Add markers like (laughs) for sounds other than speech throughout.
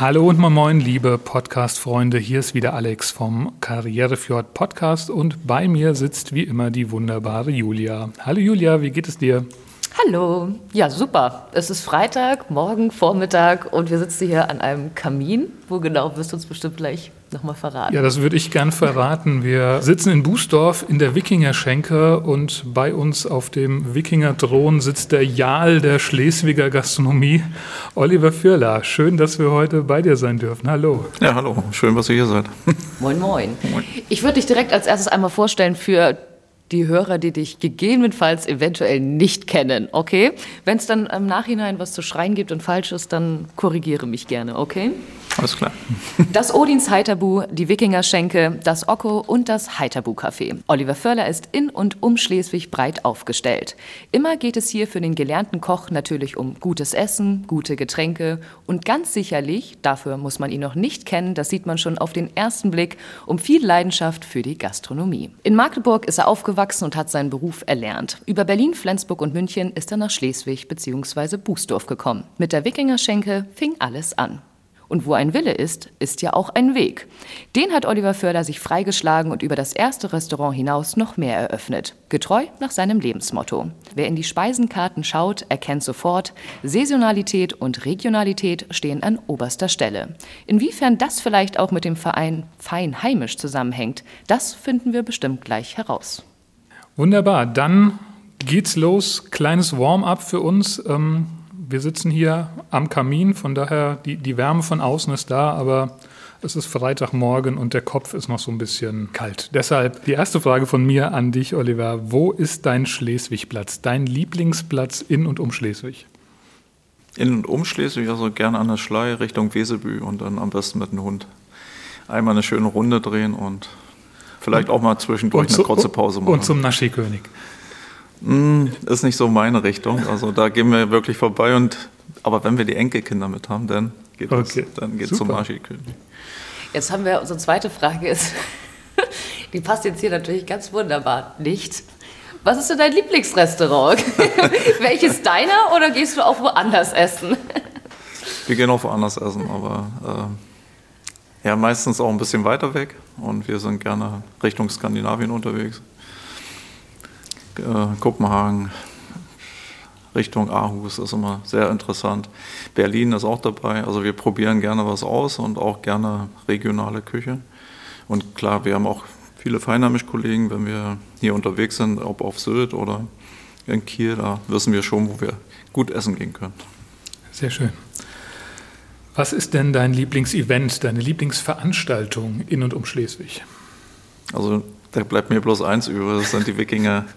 Hallo und moin moin, liebe Podcast-Freunde. Hier ist wieder Alex vom Karrierefjord Podcast und bei mir sitzt wie immer die wunderbare Julia. Hallo Julia, wie geht es dir? Hallo. Ja, super. Es ist Freitag, morgen, Vormittag und wir sitzen hier an einem Kamin. Wo genau wirst du uns bestimmt gleich nochmal verraten? Ja, das würde ich gern verraten. Wir sitzen in Bußdorf in der Wikingerschenke und bei uns auf dem Wikinger-Thron sitzt der Jarl der Schleswiger Gastronomie, Oliver Fürler. Schön, dass wir heute bei dir sein dürfen. Hallo. Ja, hallo. Schön, dass ihr hier seid. Moin, moin. moin. Ich würde dich direkt als erstes einmal vorstellen für die Hörer, die dich gegebenenfalls eventuell nicht kennen, okay? Wenn es dann im Nachhinein was zu schreien gibt und falsch ist, dann korrigiere mich gerne, okay? Alles klar. Das Odins Heiterbu, die Wikingerschenke, das Okko und das Heiterbu-Café. Oliver Förler ist in und um Schleswig breit aufgestellt. Immer geht es hier für den gelernten Koch natürlich um gutes Essen, gute Getränke und ganz sicherlich, dafür muss man ihn noch nicht kennen, das sieht man schon auf den ersten Blick, um viel Leidenschaft für die Gastronomie. In Magdeburg ist er aufgewachsen und hat seinen Beruf erlernt. Über Berlin, Flensburg und München ist er nach Schleswig bzw. Bußdorf gekommen. Mit der Wikingerschenke fing alles an. Und wo ein Wille ist, ist ja auch ein Weg. Den hat Oliver Förder sich freigeschlagen und über das erste Restaurant hinaus noch mehr eröffnet. Getreu nach seinem Lebensmotto. Wer in die Speisenkarten schaut, erkennt sofort, Saisonalität und Regionalität stehen an oberster Stelle. Inwiefern das vielleicht auch mit dem Verein Fein Heimisch zusammenhängt, das finden wir bestimmt gleich heraus. Wunderbar, dann geht's los. Kleines Warm-up für uns. Ähm wir sitzen hier am Kamin, von daher die, die Wärme von außen ist da, aber es ist Freitagmorgen und der Kopf ist noch so ein bisschen kalt. Deshalb die erste Frage von mir an dich, Oliver. Wo ist dein Schleswigplatz, dein Lieblingsplatz in und um Schleswig? In und um Schleswig, also gerne an der Schlei Richtung Wesebü und dann am besten mit dem Hund. Einmal eine schöne Runde drehen und vielleicht auch mal zwischendurch eine kurze Pause machen. Und zum Naschi-König. Mm, ist nicht so meine Richtung. Also da gehen wir wirklich vorbei. Und, aber wenn wir die Enkelkinder mit haben, dann geht okay. es dann geht's zum Marschi-König. Jetzt haben wir unsere zweite Frage. Ist, (laughs) die passt jetzt hier natürlich ganz wunderbar nicht. Was ist denn dein Lieblingsrestaurant? (laughs) Welches deiner oder gehst du auch woanders essen? wir gehen auch woanders essen, aber äh, ja, meistens auch ein bisschen weiter weg. Und wir sind gerne Richtung Skandinavien unterwegs äh, Kopenhagen, Richtung Aarhus ist immer sehr interessant. Berlin ist auch dabei. Also wir probieren gerne was aus und auch gerne regionale Küche. Und klar, wir haben auch viele Feinheimisch-Kollegen, wenn wir hier unterwegs sind, ob auf Sylt oder in Kiel, da wissen wir schon, wo wir gut essen gehen können. Sehr schön. Was ist denn dein Lieblingsevent, deine Lieblingsveranstaltung in und um Schleswig? Also da bleibt mir bloß eins über, das sind die Wikinger. (laughs)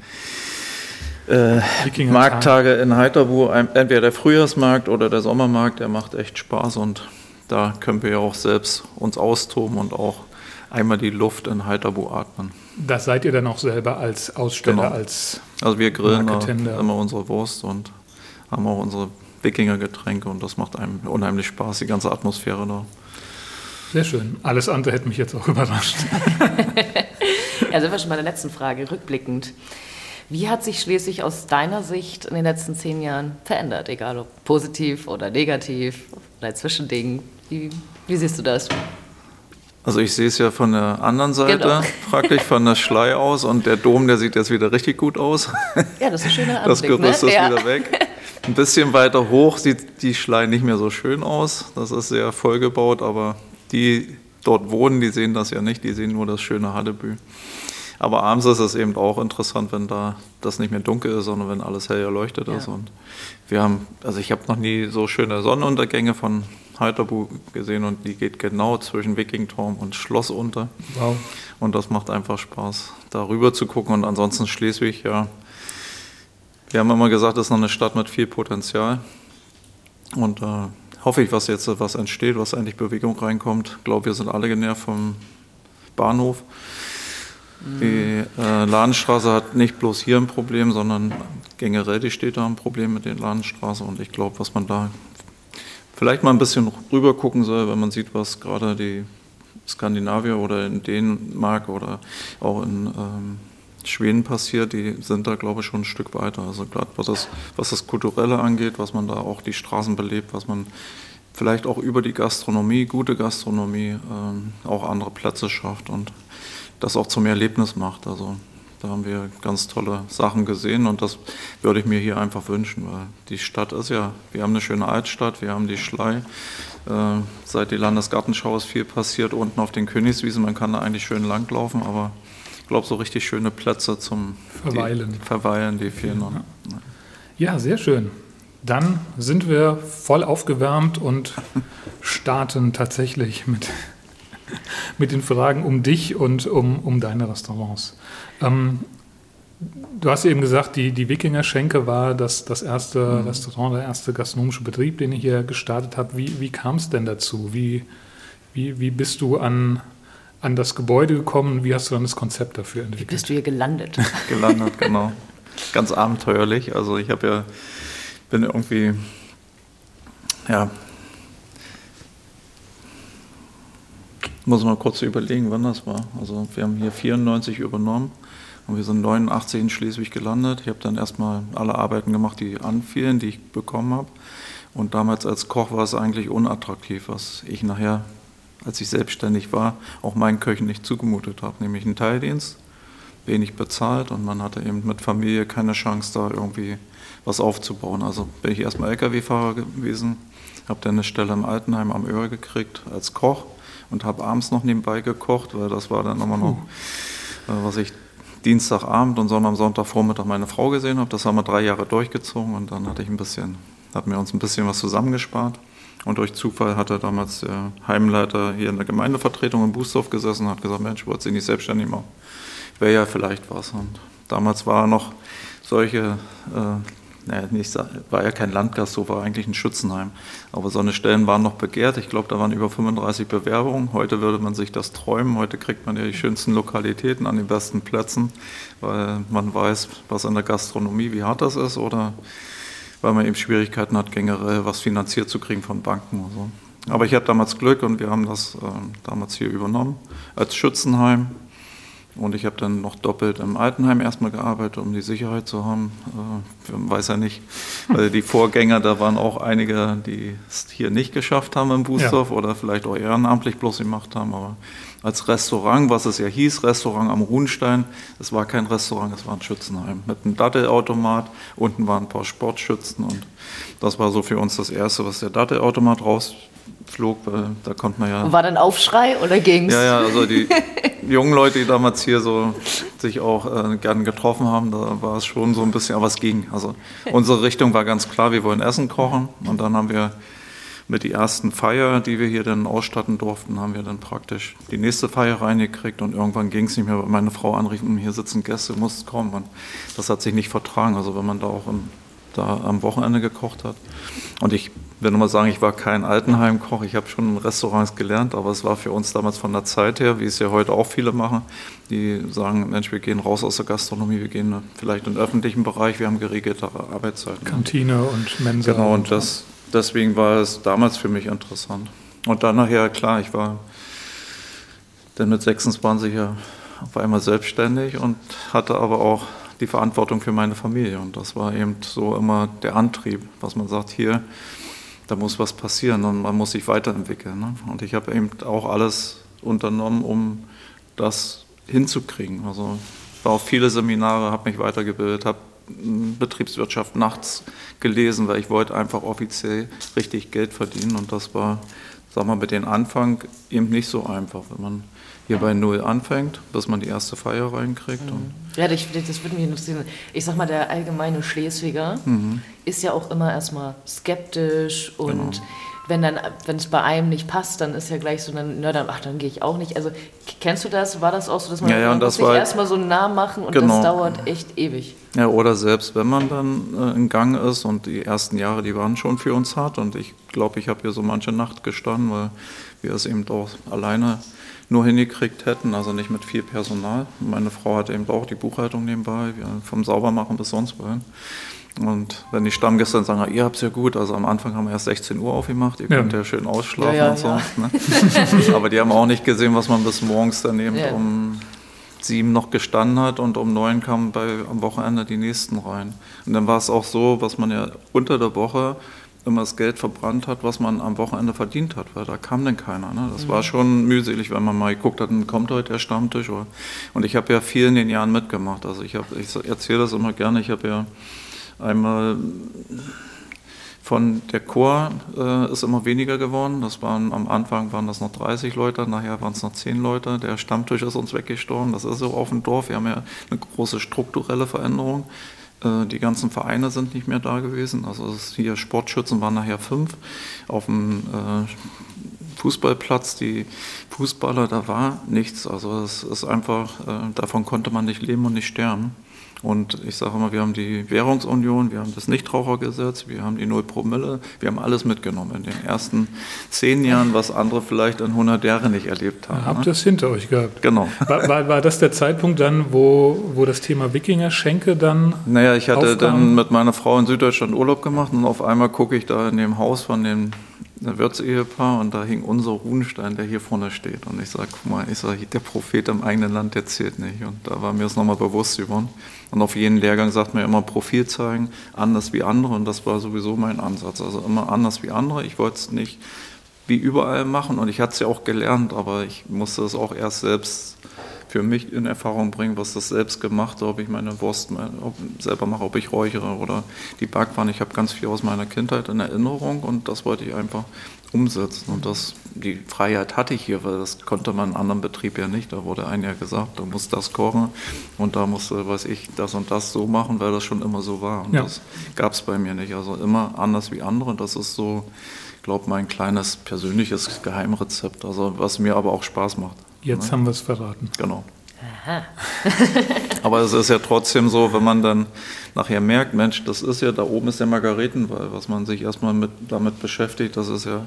Äh, Markttage in Heiterbu, entweder der Frühjahrsmarkt oder der Sommermarkt, der macht echt Spaß und da können wir ja auch selbst uns austoben und auch einmal die Luft in Heiterbu atmen. Das seid ihr dann auch selber als Aussteller, genau. als Also wir grillen immer unsere Wurst und haben auch unsere Wikinger-Getränke und das macht einem unheimlich Spaß, die ganze Atmosphäre da. Sehr schön. Alles andere hätte mich jetzt auch überrascht. (laughs) ja, sind wir schon bei der letzten Frage, rückblickend. Wie hat sich Schleswig aus deiner Sicht in den letzten zehn Jahren verändert? Egal ob positiv oder negativ oder Zwischending. Wie, wie siehst du das? Also ich sehe es ja von der anderen Seite, genau. praktisch von der Schlei aus und der Dom, der sieht jetzt wieder richtig gut aus. Ja, das ist ein schöner Anblick. Das Gerüst ne? ist ja. wieder weg. Ein bisschen weiter hoch sieht die Schlei nicht mehr so schön aus. Das ist sehr vollgebaut, aber die dort wohnen, die sehen das ja nicht, die sehen nur das schöne Hallebü. Aber abends ist es eben auch interessant, wenn da das nicht mehr dunkel ist, sondern wenn alles hell erleuchtet ja. ist. Und wir haben, also ich habe noch nie so schöne Sonnenuntergänge von Heiterbu gesehen und die geht genau zwischen Wikingturm und Schloss unter. Wow. Und das macht einfach Spaß, da rüber zu gucken. Und ansonsten Schleswig, ja. Wir haben immer gesagt, das ist noch eine Stadt mit viel Potenzial. Und äh, hoffe ich, was jetzt was entsteht, was eigentlich Bewegung reinkommt. Ich glaube, wir sind alle genervt vom Bahnhof. Die äh, Ladenstraße hat nicht bloß hier ein Problem, sondern generell die Städte haben ein Problem mit der Ladenstraße. Und ich glaube, was man da vielleicht mal ein bisschen rüber gucken soll, wenn man sieht, was gerade die Skandinavier oder in Dänemark oder auch in ähm, Schweden passiert, die sind da, glaube ich, schon ein Stück weiter. Also gerade was das, was das Kulturelle angeht, was man da auch die Straßen belebt, was man vielleicht auch über die Gastronomie, gute Gastronomie, ähm, auch andere Plätze schafft und das auch zum Erlebnis macht. Also da haben wir ganz tolle Sachen gesehen und das würde ich mir hier einfach wünschen, weil die Stadt ist ja, wir haben eine schöne Altstadt, wir haben die Schlei. Äh, seit die Landesgartenschau ist viel passiert unten auf den Königswiesen. Man kann da eigentlich schön langlaufen, aber ich glaube, so richtig schöne Plätze zum Verweilen, die, Verweilen, die fehlen noch. Ja. ja, sehr schön. Dann sind wir voll aufgewärmt und starten tatsächlich mit (laughs) mit den Fragen um dich und um, um deine Restaurants. Ähm, du hast eben gesagt, die, die Wikinger-Schenke war das, das erste mhm. Restaurant, der erste gastronomische Betrieb, den ihr hier gestartet habt. Wie, wie kam es denn dazu? Wie, wie, wie bist du an, an das Gebäude gekommen? Wie hast du dann das Konzept dafür entwickelt? Wie bist du hier gelandet? (laughs) gelandet, genau. Ganz abenteuerlich. Also ich habe ja, bin irgendwie, ja, muss mal kurz überlegen, wann das war. Also wir haben hier 94 übernommen und wir sind 89 in Schleswig gelandet. Ich habe dann erstmal alle Arbeiten gemacht, die anfielen, die ich bekommen habe. Und damals als Koch war es eigentlich unattraktiv, was ich nachher, als ich selbstständig war, auch meinen Köchen nicht zugemutet habe, nämlich einen Teildienst, wenig bezahlt und man hatte eben mit Familie keine Chance, da irgendwie was aufzubauen. Also bin ich erstmal Lkw-Fahrer gewesen, habe dann eine Stelle im Altenheim am Öhr gekriegt als Koch und habe abends noch nebenbei gekocht, weil das war dann immer noch, uh. was ich Dienstagabend und am Sonntagvormittag meine Frau gesehen habe. Das haben wir drei Jahre durchgezogen und dann hatte ich ein bisschen, hatten wir uns ein bisschen was zusammengespart. Und durch Zufall hatte damals der Heimleiter hier in der Gemeindevertretung in Bußdorf gesessen und hat gesagt, Mensch, wollt ihr nicht selbstständig machen? Wäre ja vielleicht was. Und damals war noch solche äh, naja, nicht, war ja kein Landgasthof, war eigentlich ein Schützenheim. Aber so eine Stellen waren noch begehrt. Ich glaube, da waren über 35 Bewerbungen. Heute würde man sich das träumen. Heute kriegt man ja die schönsten Lokalitäten an den besten Plätzen, weil man weiß, was in der Gastronomie, wie hart das ist oder weil man eben Schwierigkeiten hat, generell was finanziert zu kriegen von Banken so. Aber ich hatte damals Glück und wir haben das äh, damals hier übernommen als Schützenheim. Und ich habe dann noch doppelt im Altenheim erstmal gearbeitet, um die Sicherheit zu haben. Äh, weiß ja nicht, weil die Vorgänger, da waren auch einige, die es hier nicht geschafft haben im Bußdorf ja. oder vielleicht auch ehrenamtlich bloß gemacht haben. Aber als Restaurant, was es ja hieß, Restaurant am Ruhnstein, es war kein Restaurant, es war ein Schützenheim mit einem Dattelautomat. Unten waren ein paar Sportschützen und das war so für uns das Erste, was der Dattelautomat raus flog, weil da konnte man ja. War dann Aufschrei oder ging's? Ja, ja, also die (laughs) jungen Leute, die damals hier so sich auch äh, gern getroffen haben, da war es schon so ein bisschen, aber es ging. Also (laughs) unsere Richtung war ganz klar, wir wollen Essen kochen und dann haben wir mit die ersten Feier, die wir hier dann ausstatten durften, haben wir dann praktisch die nächste Feier reingekriegt und irgendwann ging es nicht mehr, weil meine Frau anrief, hier sitzen Gäste, muss kommen. Und das hat sich nicht vertragen. Also wenn man da auch im, da am Wochenende gekocht hat. Und ich will nochmal sagen, ich war kein Altenheimkoch, ich habe schon in Restaurants gelernt, aber es war für uns damals von der Zeit her, wie es ja heute auch viele machen, die sagen, Mensch, wir gehen raus aus der Gastronomie, wir gehen vielleicht in den öffentlichen Bereich, wir haben geregeltere Arbeitszeiten. Kantine und Mensa. Genau, und das, deswegen war es damals für mich interessant. Und dann nachher, klar, ich war dann mit 26 ja auf einmal selbstständig und hatte aber auch die Verantwortung für meine Familie. Und das war eben so immer der Antrieb, was man sagt, hier, da muss was passieren und man muss sich weiterentwickeln. Ne? Und ich habe eben auch alles unternommen, um das hinzukriegen. Also war auf viele Seminare, habe mich weitergebildet, habe Betriebswirtschaft nachts gelesen, weil ich wollte einfach offiziell richtig Geld verdienen und das war, sag mal, mit dem Anfang eben nicht so einfach, wenn man hier bei Null anfängt, bis man die erste Feier reinkriegt. Mhm. Ja, das, das würde mich interessieren. Ich sag mal, der allgemeine Schleswiger mhm. ist ja auch immer erstmal skeptisch und genau. Wenn dann, wenn es bei einem nicht passt, dann ist ja gleich so, dann, na, dann, ach, dann gehe ich auch nicht. Also kennst du das? War das auch so, dass man, ja, ja, muss sich erstmal so einen Namen machen und genau. das dauert echt ewig? Ja, oder selbst wenn man dann äh, in Gang ist und die ersten Jahre, die waren schon für uns hart und ich glaube, ich habe hier so manche Nacht gestanden, weil wir es eben auch alleine nur hingekriegt hätten, also nicht mit viel Personal. Meine Frau hat eben auch die Buchhaltung nebenbei, vom Saubermachen bis sonst wohin. Und wenn die Stammgäste dann sagen, ihr habt es ja gut, also am Anfang haben wir erst 16 Uhr aufgemacht, ihr ja. könnt ja schön ausschlafen ja, ja, und so. Ne? (laughs) Aber die haben auch nicht gesehen, was man bis morgens dann eben um sieben noch gestanden hat und um neun kamen bei, am Wochenende die nächsten rein. Und dann war es auch so, was man ja unter der Woche immer das Geld verbrannt hat, was man am Wochenende verdient hat, weil da kam dann keiner. Ne? Das mhm. war schon mühselig, wenn man mal geguckt hat, dann kommt heute der Stammtisch. Oder, und ich habe ja viel in den Jahren mitgemacht. Also ich, ich erzähle das immer gerne, ich habe ja Einmal von der Chor äh, ist immer weniger geworden. Das waren am Anfang waren das noch 30 Leute, nachher waren es noch 10 Leute. Der Stammtisch ist uns weggestorben. Das ist so auf dem Dorf. Wir haben ja eine große strukturelle Veränderung. Äh, die ganzen Vereine sind nicht mehr da gewesen. Also hier Sportschützen waren nachher fünf. Auf dem äh, Fußballplatz, die Fußballer, da war nichts. Also es ist einfach, äh, davon konnte man nicht leben und nicht sterben. Und ich sage immer, wir haben die Währungsunion, wir haben das Nichtrauchergesetz, wir haben die Null Promille, wir haben alles mitgenommen in den ersten zehn Jahren, was andere vielleicht in 100 Jahren nicht erlebt haben. Habt ne? ihr es hinter euch gehabt? Genau. War, war, war, das der Zeitpunkt dann, wo, wo das Thema Wikinger-Schenke dann Naja, ich hatte aufkam? dann mit meiner Frau in Süddeutschland Urlaub gemacht und auf einmal gucke ich da in dem Haus von dem Wirtsehepaar und da hing unser Runenstein, der hier vorne steht. Und ich sage, guck mal, ich sag, der Prophet im eigenen Land, der zählt nicht. Und da war mir das nochmal bewusst geworden. Und auf jeden Lehrgang sagt man immer Profil zeigen, anders wie andere. Und das war sowieso mein Ansatz. Also immer anders wie andere. Ich wollte es nicht wie überall machen und ich hatte es ja auch gelernt, aber ich musste es auch erst selbst für mich in Erfahrung bringen, was das selbst gemacht, ob ich meine Wurst selber mache, ob ich räuchere oder die Backwaren. Ich habe ganz viel aus meiner Kindheit in Erinnerung und das wollte ich einfach umsetzen. Und das, die Freiheit hatte ich hier, weil das konnte man in einem anderen Betrieb ja nicht. Da wurde ein Jahr gesagt, du musst das kochen und da musst du, weiß ich, das und das so machen, weil das schon immer so war. Und ja. das gab es bei mir nicht. Also immer anders wie andere. Das ist so, ich glaube, mein kleines persönliches Geheimrezept, also was mir aber auch Spaß macht. Jetzt ne? haben wir es verraten. Genau. Aber es ist ja trotzdem so, wenn man dann nachher merkt, Mensch, das ist ja, da oben ist der Margaretenwall, was man sich erstmal mit, damit beschäftigt, das ist ja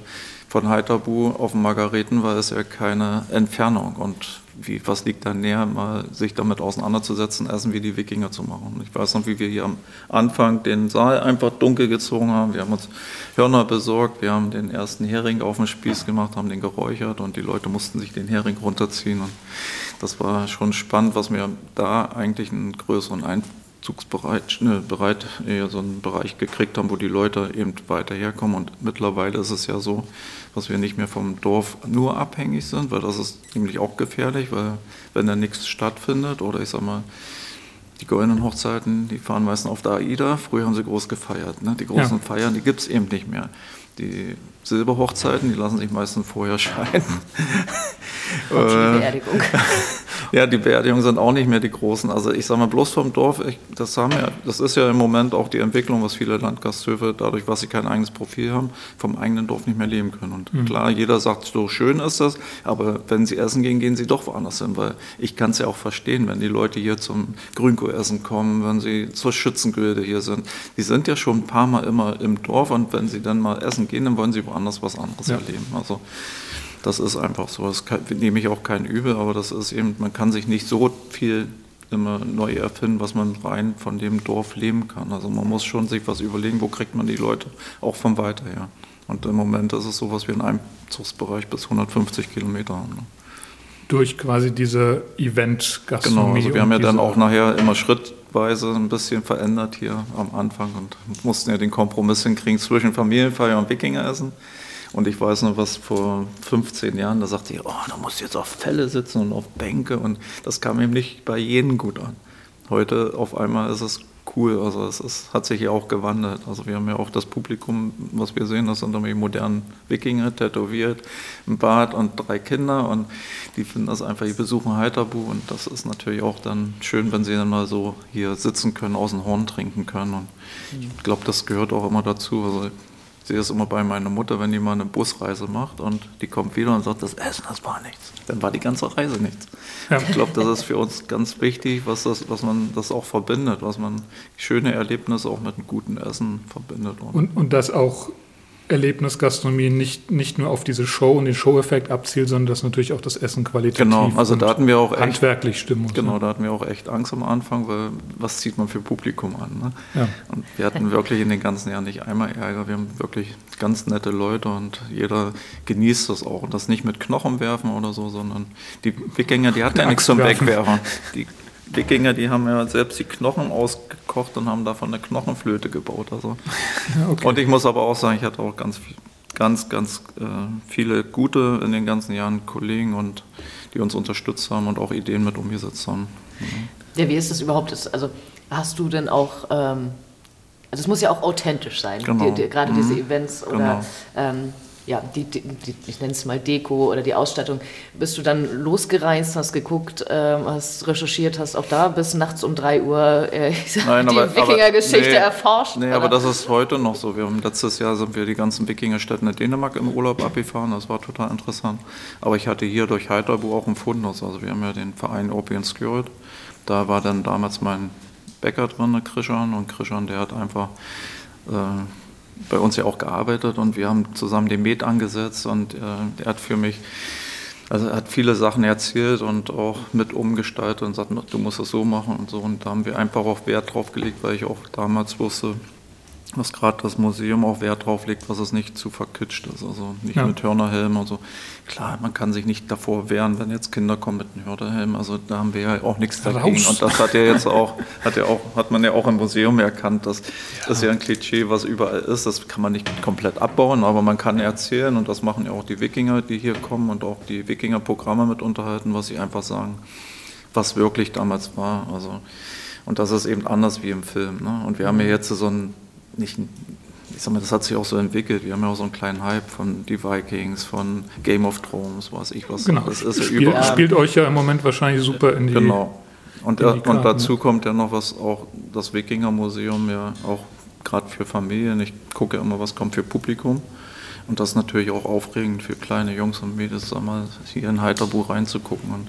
von Heiterbu auf den Margaretenwall ist ja keine Entfernung. Und wie, was liegt da näher, mal sich damit auseinanderzusetzen, Essen wie die Wikinger zu machen. Ich weiß noch, wie wir hier am Anfang den Saal einfach dunkel gezogen haben. Wir haben uns Hörner besorgt, wir haben den ersten Hering auf den Spieß gemacht, haben den geräuchert und die Leute mussten sich den Hering runterziehen. Und das war schon spannend, was wir da eigentlich einen größeren Einzugsbereich, ne, bereit, so einen Bereich gekriegt haben, wo die Leute eben weiter herkommen. Und mittlerweile ist es ja so, dass wir nicht mehr vom Dorf nur abhängig sind, weil das ist nämlich auch gefährlich, weil wenn da nichts stattfindet oder ich sag mal, die goldenen Hochzeiten, die fahren meistens auf der AIDA. Früher haben sie groß gefeiert. Ne? Die großen ja. Feiern, die gibt es eben nicht mehr. Die Silberhochzeiten, die lassen sich meistens vorher scheiden. (laughs) Und die Beerdigung. (laughs) Ja, die Beerdigungen sind auch nicht mehr die großen. Also ich sage mal, bloß vom Dorf, ich, das, haben ja, das ist ja im Moment auch die Entwicklung, was viele Landgasthöfe, dadurch, dass sie kein eigenes Profil haben, vom eigenen Dorf nicht mehr leben können. Und mhm. klar, jeder sagt, so schön ist das, aber wenn sie essen gehen, gehen sie doch woanders hin, weil ich kann es ja auch verstehen, wenn die Leute hier zum Grünkohl-Essen kommen, wenn sie zur Schützengilde hier sind. Die sind ja schon ein paar Mal immer im Dorf und wenn sie dann mal essen gehen, dann wollen sie woanders was anderes ja. erleben. Also das ist einfach so. Das kann, nehme ich auch kein Übel, aber das ist eben, man kann sich nicht so viel immer neu erfinden, was man rein von dem Dorf leben kann. Also man muss schon sich was überlegen, wo kriegt man die Leute auch von weiter her. Und im Moment ist es so, was wir in einem Zugsbereich bis 150 Kilometer haben. Ne? Durch quasi diese Event-Gastronomie. Genau, also wir haben ja dann auch nachher immer schrittweise ein bisschen verändert hier am Anfang und mussten ja den Kompromiss hinkriegen zwischen Familienfeier und Wikingeressen. Und ich weiß noch, was vor 15 Jahren, da sagte ich, oh, da musst du jetzt auf Fälle sitzen und auf Bänke. Und das kam eben nicht bei jedem gut an. Heute auf einmal ist es cool. Also es ist, hat sich ja auch gewandelt. Also wir haben ja auch das Publikum, was wir sehen, das sind irgendwie modernen Wikinger, tätowiert, ein Bart und drei Kinder und die finden das einfach, die besuchen Heiterbu und das ist natürlich auch dann schön, wenn sie dann mal so hier sitzen können, aus dem Horn trinken können und ich glaube, das gehört auch immer dazu. Also sehe es immer bei meiner Mutter, wenn die mal eine Busreise macht und die kommt wieder und sagt, das Essen, das war nichts. Dann war die ganze Reise nichts. Ja. Ich glaube, das ist für uns ganz wichtig, was, das, was man das auch verbindet, was man schöne Erlebnisse auch mit einem guten Essen verbindet. Und, und, und das auch Erlebnisgastronomie nicht, nicht nur auf diese Show und den Show-Effekt abzielt, sondern dass natürlich auch das Essen qualitativ genau, also da hatten wir auch echt, handwerklich stimmen muss. Genau, ne? da hatten wir auch echt Angst am Anfang, weil was zieht man für Publikum an? Ne? Ja. Und wir hatten wirklich in den ganzen Jahren nicht einmal Ärger. Wir haben wirklich ganz nette Leute und jeder genießt das auch. Und das nicht mit Knochen werfen oder so, sondern die Wikinger, die hatten ja nichts zum Wegwerfen. Die Wikinger, die haben ja selbst die Knochen ausgekocht und haben davon eine Knochenflöte gebaut. Also. (laughs) Okay. Und ich muss aber auch sagen, ich hatte auch ganz, ganz, ganz äh, viele gute in den ganzen Jahren Kollegen und die uns unterstützt haben und auch Ideen mit umgesetzt haben. Ja, ja wie ist das überhaupt? Also hast du denn auch ähm also es muss ja auch authentisch sein, genau. die, die, gerade mhm. diese Events oder genau. ähm, ja, die, die, die ich nenne es mal Deko oder die Ausstattung, bist du dann losgereist, hast geguckt, äh, hast recherchiert, hast auch da bis nachts um 3 Uhr äh, (laughs) Nein, die Wikinger-Geschichte nee, erforscht? Nee, oder? aber das ist heute noch so. Wir haben letztes Jahr sind wir die ganzen Wikingerstätten in Dänemark im Urlaub abgefahren, das war total interessant. Aber ich hatte hier durch Heiterbu auch einen Fundus, also wir haben ja den Verein Opium Spirit, da war dann damals mein Bäcker drin, Krishan, und Krishan, der hat einfach... Äh, bei uns ja auch gearbeitet und wir haben zusammen den Met angesetzt und äh, er hat für mich, also er hat viele Sachen erzählt und auch mit umgestaltet und sagt, du musst es so machen und so. Und da haben wir einfach auch Wert drauf gelegt, weil ich auch damals wusste, was gerade das Museum auch Wert drauf legt, was es nicht zu verkitscht ist. Also nicht ja. mit Hörnerhelm und so. Klar, man kann sich nicht davor wehren, wenn jetzt Kinder kommen mit einem Hörnerhelm. Also da haben wir ja auch nichts dagegen. Raus. Und das hat ja jetzt auch, hat ja auch, hat man ja auch im Museum erkannt, dass ja. das ja ein Klischee, was überall ist. Das kann man nicht komplett abbauen, aber man kann erzählen und das machen ja auch die Wikinger, die hier kommen und auch die Wikinger-Programme mit unterhalten, was sie einfach sagen, was wirklich damals war. Also und das ist eben anders wie im Film. Ne? Und wir haben ja mhm. jetzt so ein nicht, ich sag mal, das hat sich auch so entwickelt. Wir haben ja auch so einen kleinen Hype von die Vikings, von Game of Thrones, weiß ich was. Genau. Das ist Spiel, überall. spielt euch ja im Moment wahrscheinlich super in die. Genau. Und, die und dazu kommt ja noch was auch das Wikinger-Museum ja auch gerade für Familien. Ich gucke immer, was kommt für Publikum. Und das ist natürlich auch aufregend für kleine Jungs und Mädels, mal, hier in Heiterbuch reinzugucken. Und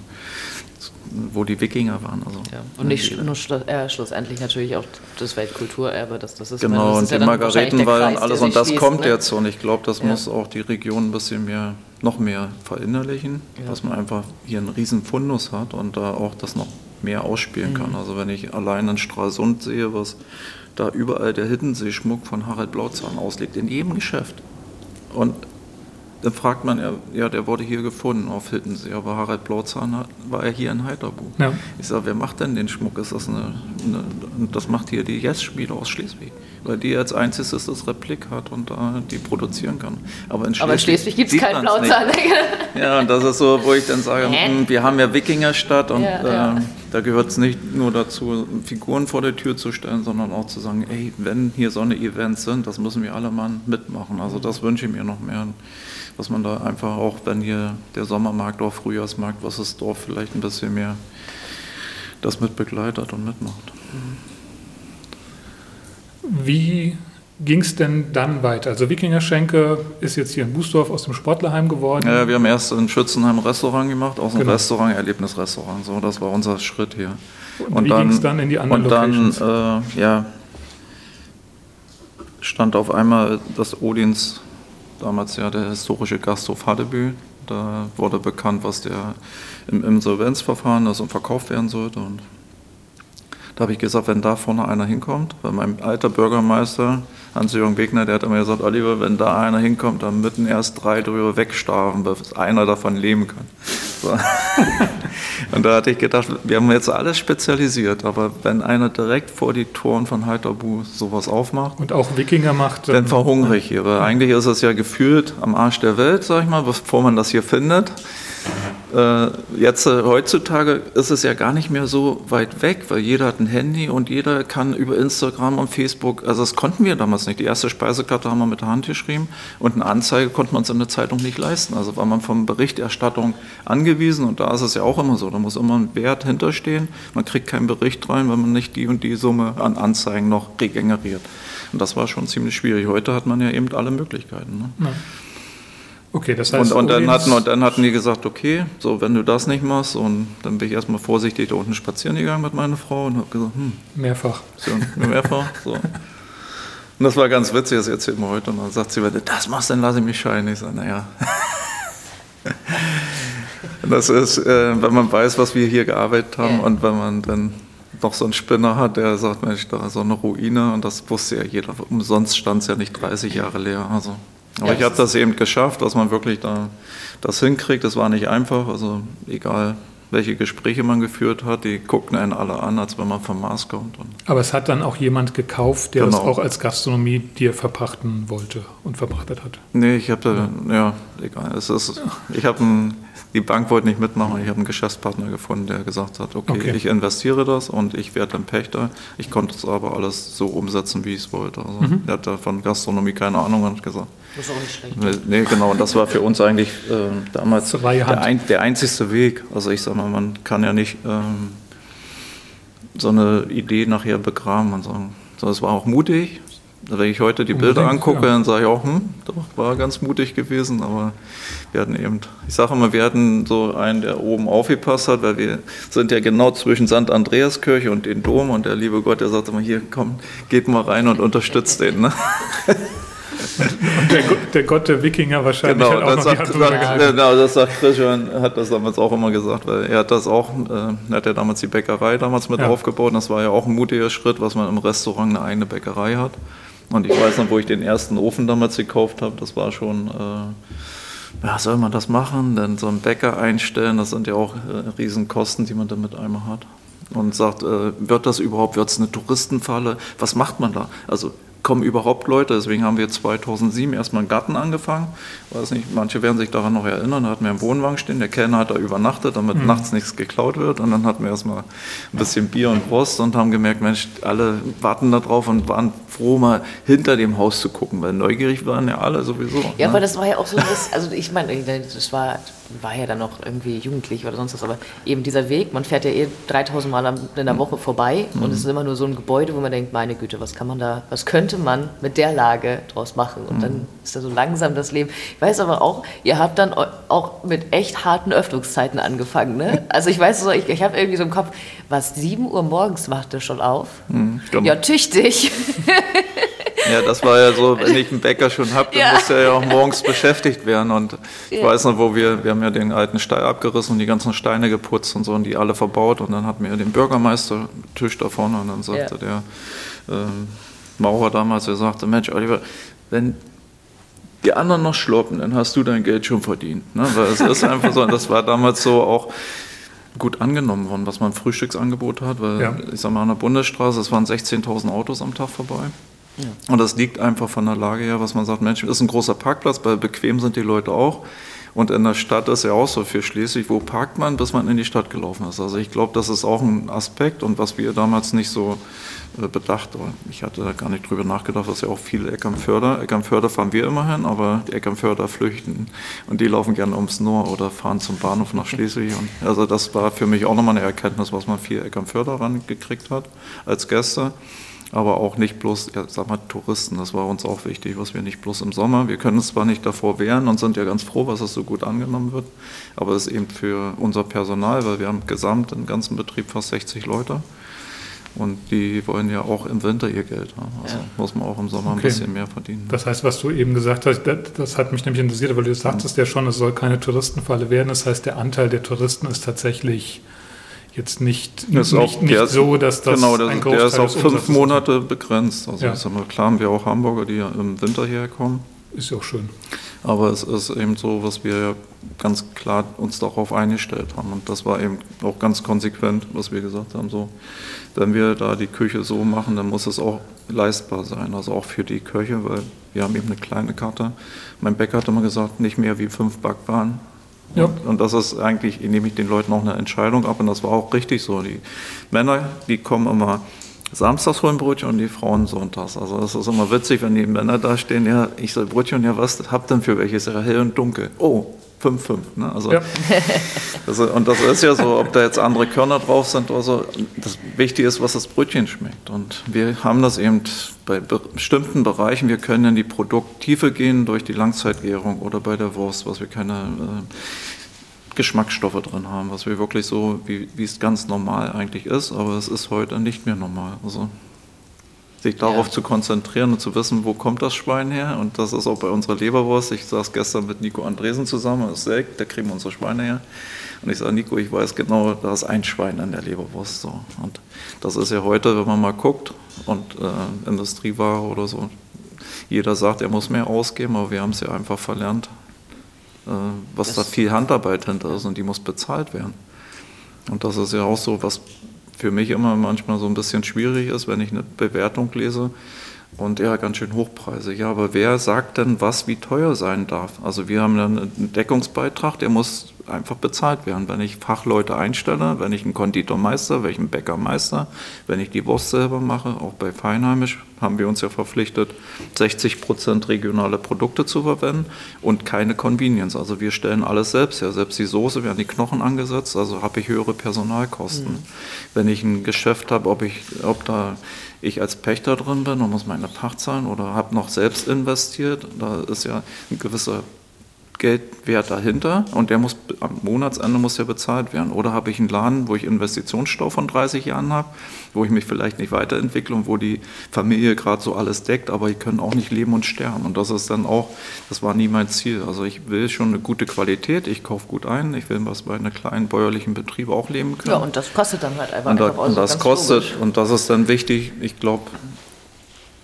wo die Wikinger waren. Also ja. Und nicht nur schlu äh, schlussendlich natürlich auch das Weltkulturerbe, dass das ist. Genau, das und die ja Margaretenwall und alles. Und das schließt, kommt ne? jetzt und ich glaube, das ja. muss auch die Region ein bisschen mehr, noch mehr verinnerlichen, dass man einfach hier einen riesen Fundus hat und da auch das noch mehr ausspielen mhm. kann. Also wenn ich allein in Stralsund sehe, was da überall der Hiddensee-Schmuck von Harald Blauzahn auslegt, in jedem Geschäft. Und dann fragt man, ja, der wurde hier gefunden auf Hittensee, aber Harald Blauzahn war er hier in Heiterbuch. Ja. Ich sage, wer macht denn den Schmuck? Ist das eine, eine das macht hier die Yes-Spiele aus Schleswig, weil die als einziges das Replik hat und da die produzieren kann. Aber in Schleswig, Schleswig gibt es keinen Blauzahn. ja, und das ist so, wo ich dann sage, hm, wir haben ja Wikingerstadt und ja, ja. Äh, da gehört es nicht nur dazu, Figuren vor der Tür zu stellen, sondern auch zu sagen, ey, wenn hier so eine Events sind, das müssen wir alle mal mitmachen. Also das wünsche ich mir noch mehr dass man da einfach auch, wenn hier der Sommermarkt oder Frühjahrsmarkt, was ist Dorf vielleicht ein bisschen mehr das mit begleitet und mitmacht. Wie ging es denn dann weiter? Also Wikingerschenke ist jetzt hier in Bußdorf aus dem Sportlerheim geworden. Ja, wir haben erst in Schützenheim ein Restaurant gemacht, aus einem genau. Restaurant, Erlebnisrestaurant. So, das war unser Schritt hier. Und, und wie ging es dann in die anderen Und dann, äh, ja, stand auf einmal das Odins damals ja der historische Gasthof Hadebü. Da wurde bekannt, was der im Insolvenzverfahren und verkauft werden sollte. Und da habe ich gesagt, wenn da vorne einer hinkommt, weil mein alter Bürgermeister, Hans-Jürgen Wegner, der hat immer gesagt, Oliver, wenn da einer hinkommt, dann müssen erst drei drüber wegstarben, bis einer davon leben kann. So. (laughs) Und da hatte ich gedacht, wir haben jetzt alles spezialisiert, aber wenn einer direkt vor die Toren von Heiterbu sowas aufmacht. Und auch Wikinger macht. Dann verhungere ich hier, weil eigentlich ist es ja gefühlt am Arsch der Welt, sag ich mal, bevor man das hier findet. Äh, jetzt äh, heutzutage ist es ja gar nicht mehr so weit weg, weil jeder hat ein Handy und jeder kann über Instagram und Facebook, also das konnten wir damals nicht. Die erste Speisekarte haben wir mit der Hand geschrieben und eine Anzeige konnten wir uns in der Zeitung nicht leisten. Also war man von Berichterstattung angewiesen und da ist es ja auch immer so. Da muss immer ein Wert hinterstehen. Man kriegt keinen Bericht rein, wenn man nicht die und die Summe an Anzeigen noch regeneriert. Und das war schon ziemlich schwierig. Heute hat man ja eben alle Möglichkeiten. Ne? Ja. Okay, das heißt. Und, und, dann hatten, und dann hatten die gesagt, okay, so wenn du das nicht machst, und dann bin ich erstmal vorsichtig da unten spazieren gegangen mit meiner Frau und habe gesagt, hm. Mehrfach. So, mehrfach, so. Und das war ganz witzig, das erzählt mir heute. Und dann sagt sie, wenn du das machst, dann lasse ich mich scheiden. Ich sage, naja. (laughs) das ist, äh, wenn man weiß, was wir hier gearbeitet haben und wenn man dann noch so einen Spinner hat, der sagt, Mensch, da ist so eine Ruine und das wusste ja jeder. Umsonst stand es ja nicht 30 Jahre leer. Also aber ja, ich habe das eben geschafft, dass man wirklich da das hinkriegt. Das war nicht einfach. Also egal, welche Gespräche man geführt hat, die guckten einen alle an, als wenn man vom Mars kommt. Aber es hat dann auch jemand gekauft, der genau. das auch als Gastronomie dir verpachten wollte und verpachtet hat? Nee, ich habe, ja. ja, egal. Es ist, ich habe ein die Bank wollte nicht mitmachen. Ich habe einen Geschäftspartner gefunden, der gesagt hat, okay, okay. ich investiere das und ich werde dann Pächter. Ich konnte es aber alles so umsetzen, wie ich es wollte. Also mhm. Er hat da von Gastronomie keine Ahnung und hat gesagt. Das ist auch nicht schlecht. Nee, genau. Und das war für uns eigentlich äh, damals der, ein, der einzigste Weg. Also ich sage mal, man kann ja nicht ähm, so eine Idee nachher begraben und sagen, so, es war auch mutig, wenn ich heute die Bilder angucke, ja. dann sage ich auch, hm, doch, war ganz mutig gewesen, aber wir hatten eben, ich sage immer, wir hatten so einen, der oben aufgepasst hat, weil wir sind ja genau zwischen St. Andreaskirche und dem Dom und der liebe Gott, der sagt immer, hier, komm, geht mal rein und unterstützt den. Ne? Und der, der, Gott der Wikinger wahrscheinlich genau, hat auch noch sagt, die sagt, Genau, das sagt Christian, hat das damals auch immer gesagt, weil er hat das auch, äh, hat ja damals die Bäckerei damals mit ja. aufgebaut das war ja auch ein mutiger Schritt, was man im Restaurant eine eigene Bäckerei hat. Und ich weiß noch, wo ich den ersten Ofen damals gekauft habe, das war schon, äh, ja, soll man das machen? Dann so einen Bäcker einstellen, das sind ja auch äh, Riesenkosten, die man damit einmal hat. Und sagt, äh, wird das überhaupt, wird es eine Touristenfalle? Was macht man da? Also kommen überhaupt Leute. Deswegen haben wir 2007 erstmal einen Garten angefangen. Weiß nicht, manche werden sich daran noch erinnern. Da hatten wir einen Wohnwagen stehen. Der Kellner hat da übernachtet, damit mhm. nachts nichts geklaut wird. Und dann hatten wir erstmal ein bisschen Bier und Wurst und haben gemerkt, Mensch, alle warten da drauf und waren froh, mal hinter dem Haus zu gucken, weil neugierig waren ja alle sowieso. Ja, ne? aber das war ja auch so, dass, also ich meine, das war, war ja dann noch irgendwie jugendlich oder sonst was, aber eben dieser Weg, man fährt ja eh 3000 Mal in der Woche vorbei mhm. und es ist immer nur so ein Gebäude, wo man denkt, meine Güte, was kann man da, was könnte man mit der Lage draus machen? Und mhm. dann ist da so langsam das Leben. Ich weiß aber auch, ihr habt dann auch mit echt harten Öffnungszeiten angefangen, ne? (laughs) Also ich weiß so, ich, ich habe irgendwie so im Kopf, was, 7 Uhr morgens macht ihr schon auf? Mhm, ja, tüchtig. (laughs) Ja, das war ja so, (laughs) wenn ich einen Bäcker schon habe, dann ja. muss er ja auch morgens beschäftigt werden. Und ich ja. weiß noch, wo wir, wir haben ja den alten Stall abgerissen und die ganzen Steine geputzt und so und die alle verbaut. Und dann hatten wir den Bürgermeister-Tisch da vorne und dann sagte ja. der äh, Maurer damals, er sagte, Mensch, Oliver, wenn die anderen noch schloppen, dann hast du dein Geld schon verdient. Ne? Weil es ist einfach so, das war damals so auch gut angenommen worden, was man Frühstücksangebot hat, weil ja. ich sag mal an der Bundesstraße, es waren 16.000 Autos am Tag vorbei. Ja. Und das liegt einfach von der Lage her, was man sagt, Mensch, ist ein großer Parkplatz, weil bequem sind die Leute auch. Und in der Stadt ist ja auch so für Schleswig, wo parkt man, bis man in die Stadt gelaufen ist. Also ich glaube, das ist auch ein Aspekt und was wir damals nicht so äh, bedacht, ich hatte da gar nicht drüber nachgedacht, dass ja auch viele Eckernförder, Eckernförder fahren wir immer hin, aber die Eckernförder flüchten und die laufen gerne ums Noor oder fahren zum Bahnhof nach Schleswig. Und also das war für mich auch nochmal eine Erkenntnis, was man viel Eckernförder rangekriegt hat als Gäste aber auch nicht bloß, ja, sag mal, Touristen. Das war uns auch wichtig, was wir nicht bloß im Sommer. Wir können es zwar nicht davor wehren und sind ja ganz froh, was es so gut angenommen wird, aber es ist eben für unser Personal, weil wir haben gesamt im ganzen Betrieb fast 60 Leute. Und die wollen ja auch im Winter ihr Geld haben. Also ja. muss man auch im Sommer okay. ein bisschen mehr verdienen. Das heißt, was du eben gesagt hast, das, das hat mich nämlich interessiert, weil du sagtest ja schon, es soll keine Touristenfalle werden. Das heißt, der Anteil der Touristen ist tatsächlich jetzt nicht, nicht, auch, nicht so, dass das genau, das, ein Großteil der ist auf fünf Monate begrenzt. Also ja. ist aber klar haben wir auch Hamburger, die ja im Winter hierher kommen. Ist ja auch schön. Aber es ist eben so, was wir ja ganz klar uns darauf eingestellt haben. Und das war eben auch ganz konsequent, was wir gesagt haben. So, wenn wir da die Küche so machen, dann muss es auch leistbar sein. Also auch für die Köche, weil wir haben eben eine kleine Karte. Mein Bäcker hat immer gesagt, nicht mehr wie fünf Backwaren Ja. Und, und, das ist eigentlich, nehme ich den Leuten auch eine Entscheidung ab und das war auch richtig so. Die Männer, die kommen immer samstags holen Brötchen und die Frauen sonntags. Also das ist immer witzig, wenn die Männer da stehen, ja, ich soll Brötchen, ja was habt denn für welche? Ist ja hell und dunkel. Oh, 5-5. Ne? Also, ja. (laughs) das, und das ist ja so, ob da jetzt andere Körner drauf sind oder so. Das Wichtige ist, was das Brötchen schmeckt. Und wir haben das eben bei bestimmten Bereichen. Wir können in die Produkttiefe gehen durch die Langzeitgärung oder bei der Wurst, was wir keine äh, Geschmacksstoffe drin haben, was wir wirklich so, wie, es ganz normal eigentlich ist. Aber es ist heute nicht mehr normal. Also sich darauf ja. zu konzentrieren und zu wissen, wo kommt das Schwein her. Und das ist auch bei unserer Leberwurst. Ich saß gestern mit Nico Andresen zusammen, das ist Selk, da kriegen wir unsere Schweine her. Und ich sage, Nico, ich weiß genau, da ist ein Schwein an der Leberwurst. So. Und das ist ja heute, wenn man mal guckt und äh, Industrieware oder so, jeder sagt, er muss mehr ausgeben, aber wir haben es ja einfach verlernt, äh, was das da viel Handarbeit hinter ist und die muss bezahlt werden. Und das ist ja auch so, was für mich immer manchmal so ein bisschen schwierig ist, wenn ich eine Bewertung lese und ja, ganz schön hochpreisig. Ja, aber wer sagt denn, was wie teuer sein darf? Also wir haben dann einen Deckungsbeitrag, der muss einfach bezahlt werden. Wenn ich Fachleute einstelle, wenn ich einen Konditormeister, welchen Bäckermeister, wenn ich die Wurst selber mache, auch bei Feinheimisch haben wir uns ja verpflichtet, 60 Prozent regionale Produkte zu verwenden und keine Convenience. Also wir stellen alles selbst her. Selbst die Soße werden die Knochen angesetzt, also habe ich höhere Personalkosten. Mhm. Wenn ich ein Geschäft habe, ob, ich, ob da ich als Pächter drin bin und muss meine Pacht zahlen oder habe noch selbst investiert, da ist ja ein gewisser Geldwert dahinter und der muss am Monatsende muss ja bezahlt werden. Oder habe ich einen Laden, wo ich Investitionsstau von 30 Jahren habe, wo ich mich vielleicht nicht weiterentwickle und wo die Familie gerade so alles deckt, aber ich kann auch nicht leben und sterben. Und das ist dann auch, das war nie mein Ziel. Also ich will schon eine gute Qualität, ich kaufe gut ein, ich will was bei einem kleinen bäuerlichen Betrieb auch leben können. Ja, und das kostet dann halt einfach. Und, da, und das kostet, logisch. und das ist dann wichtig, ich glaube,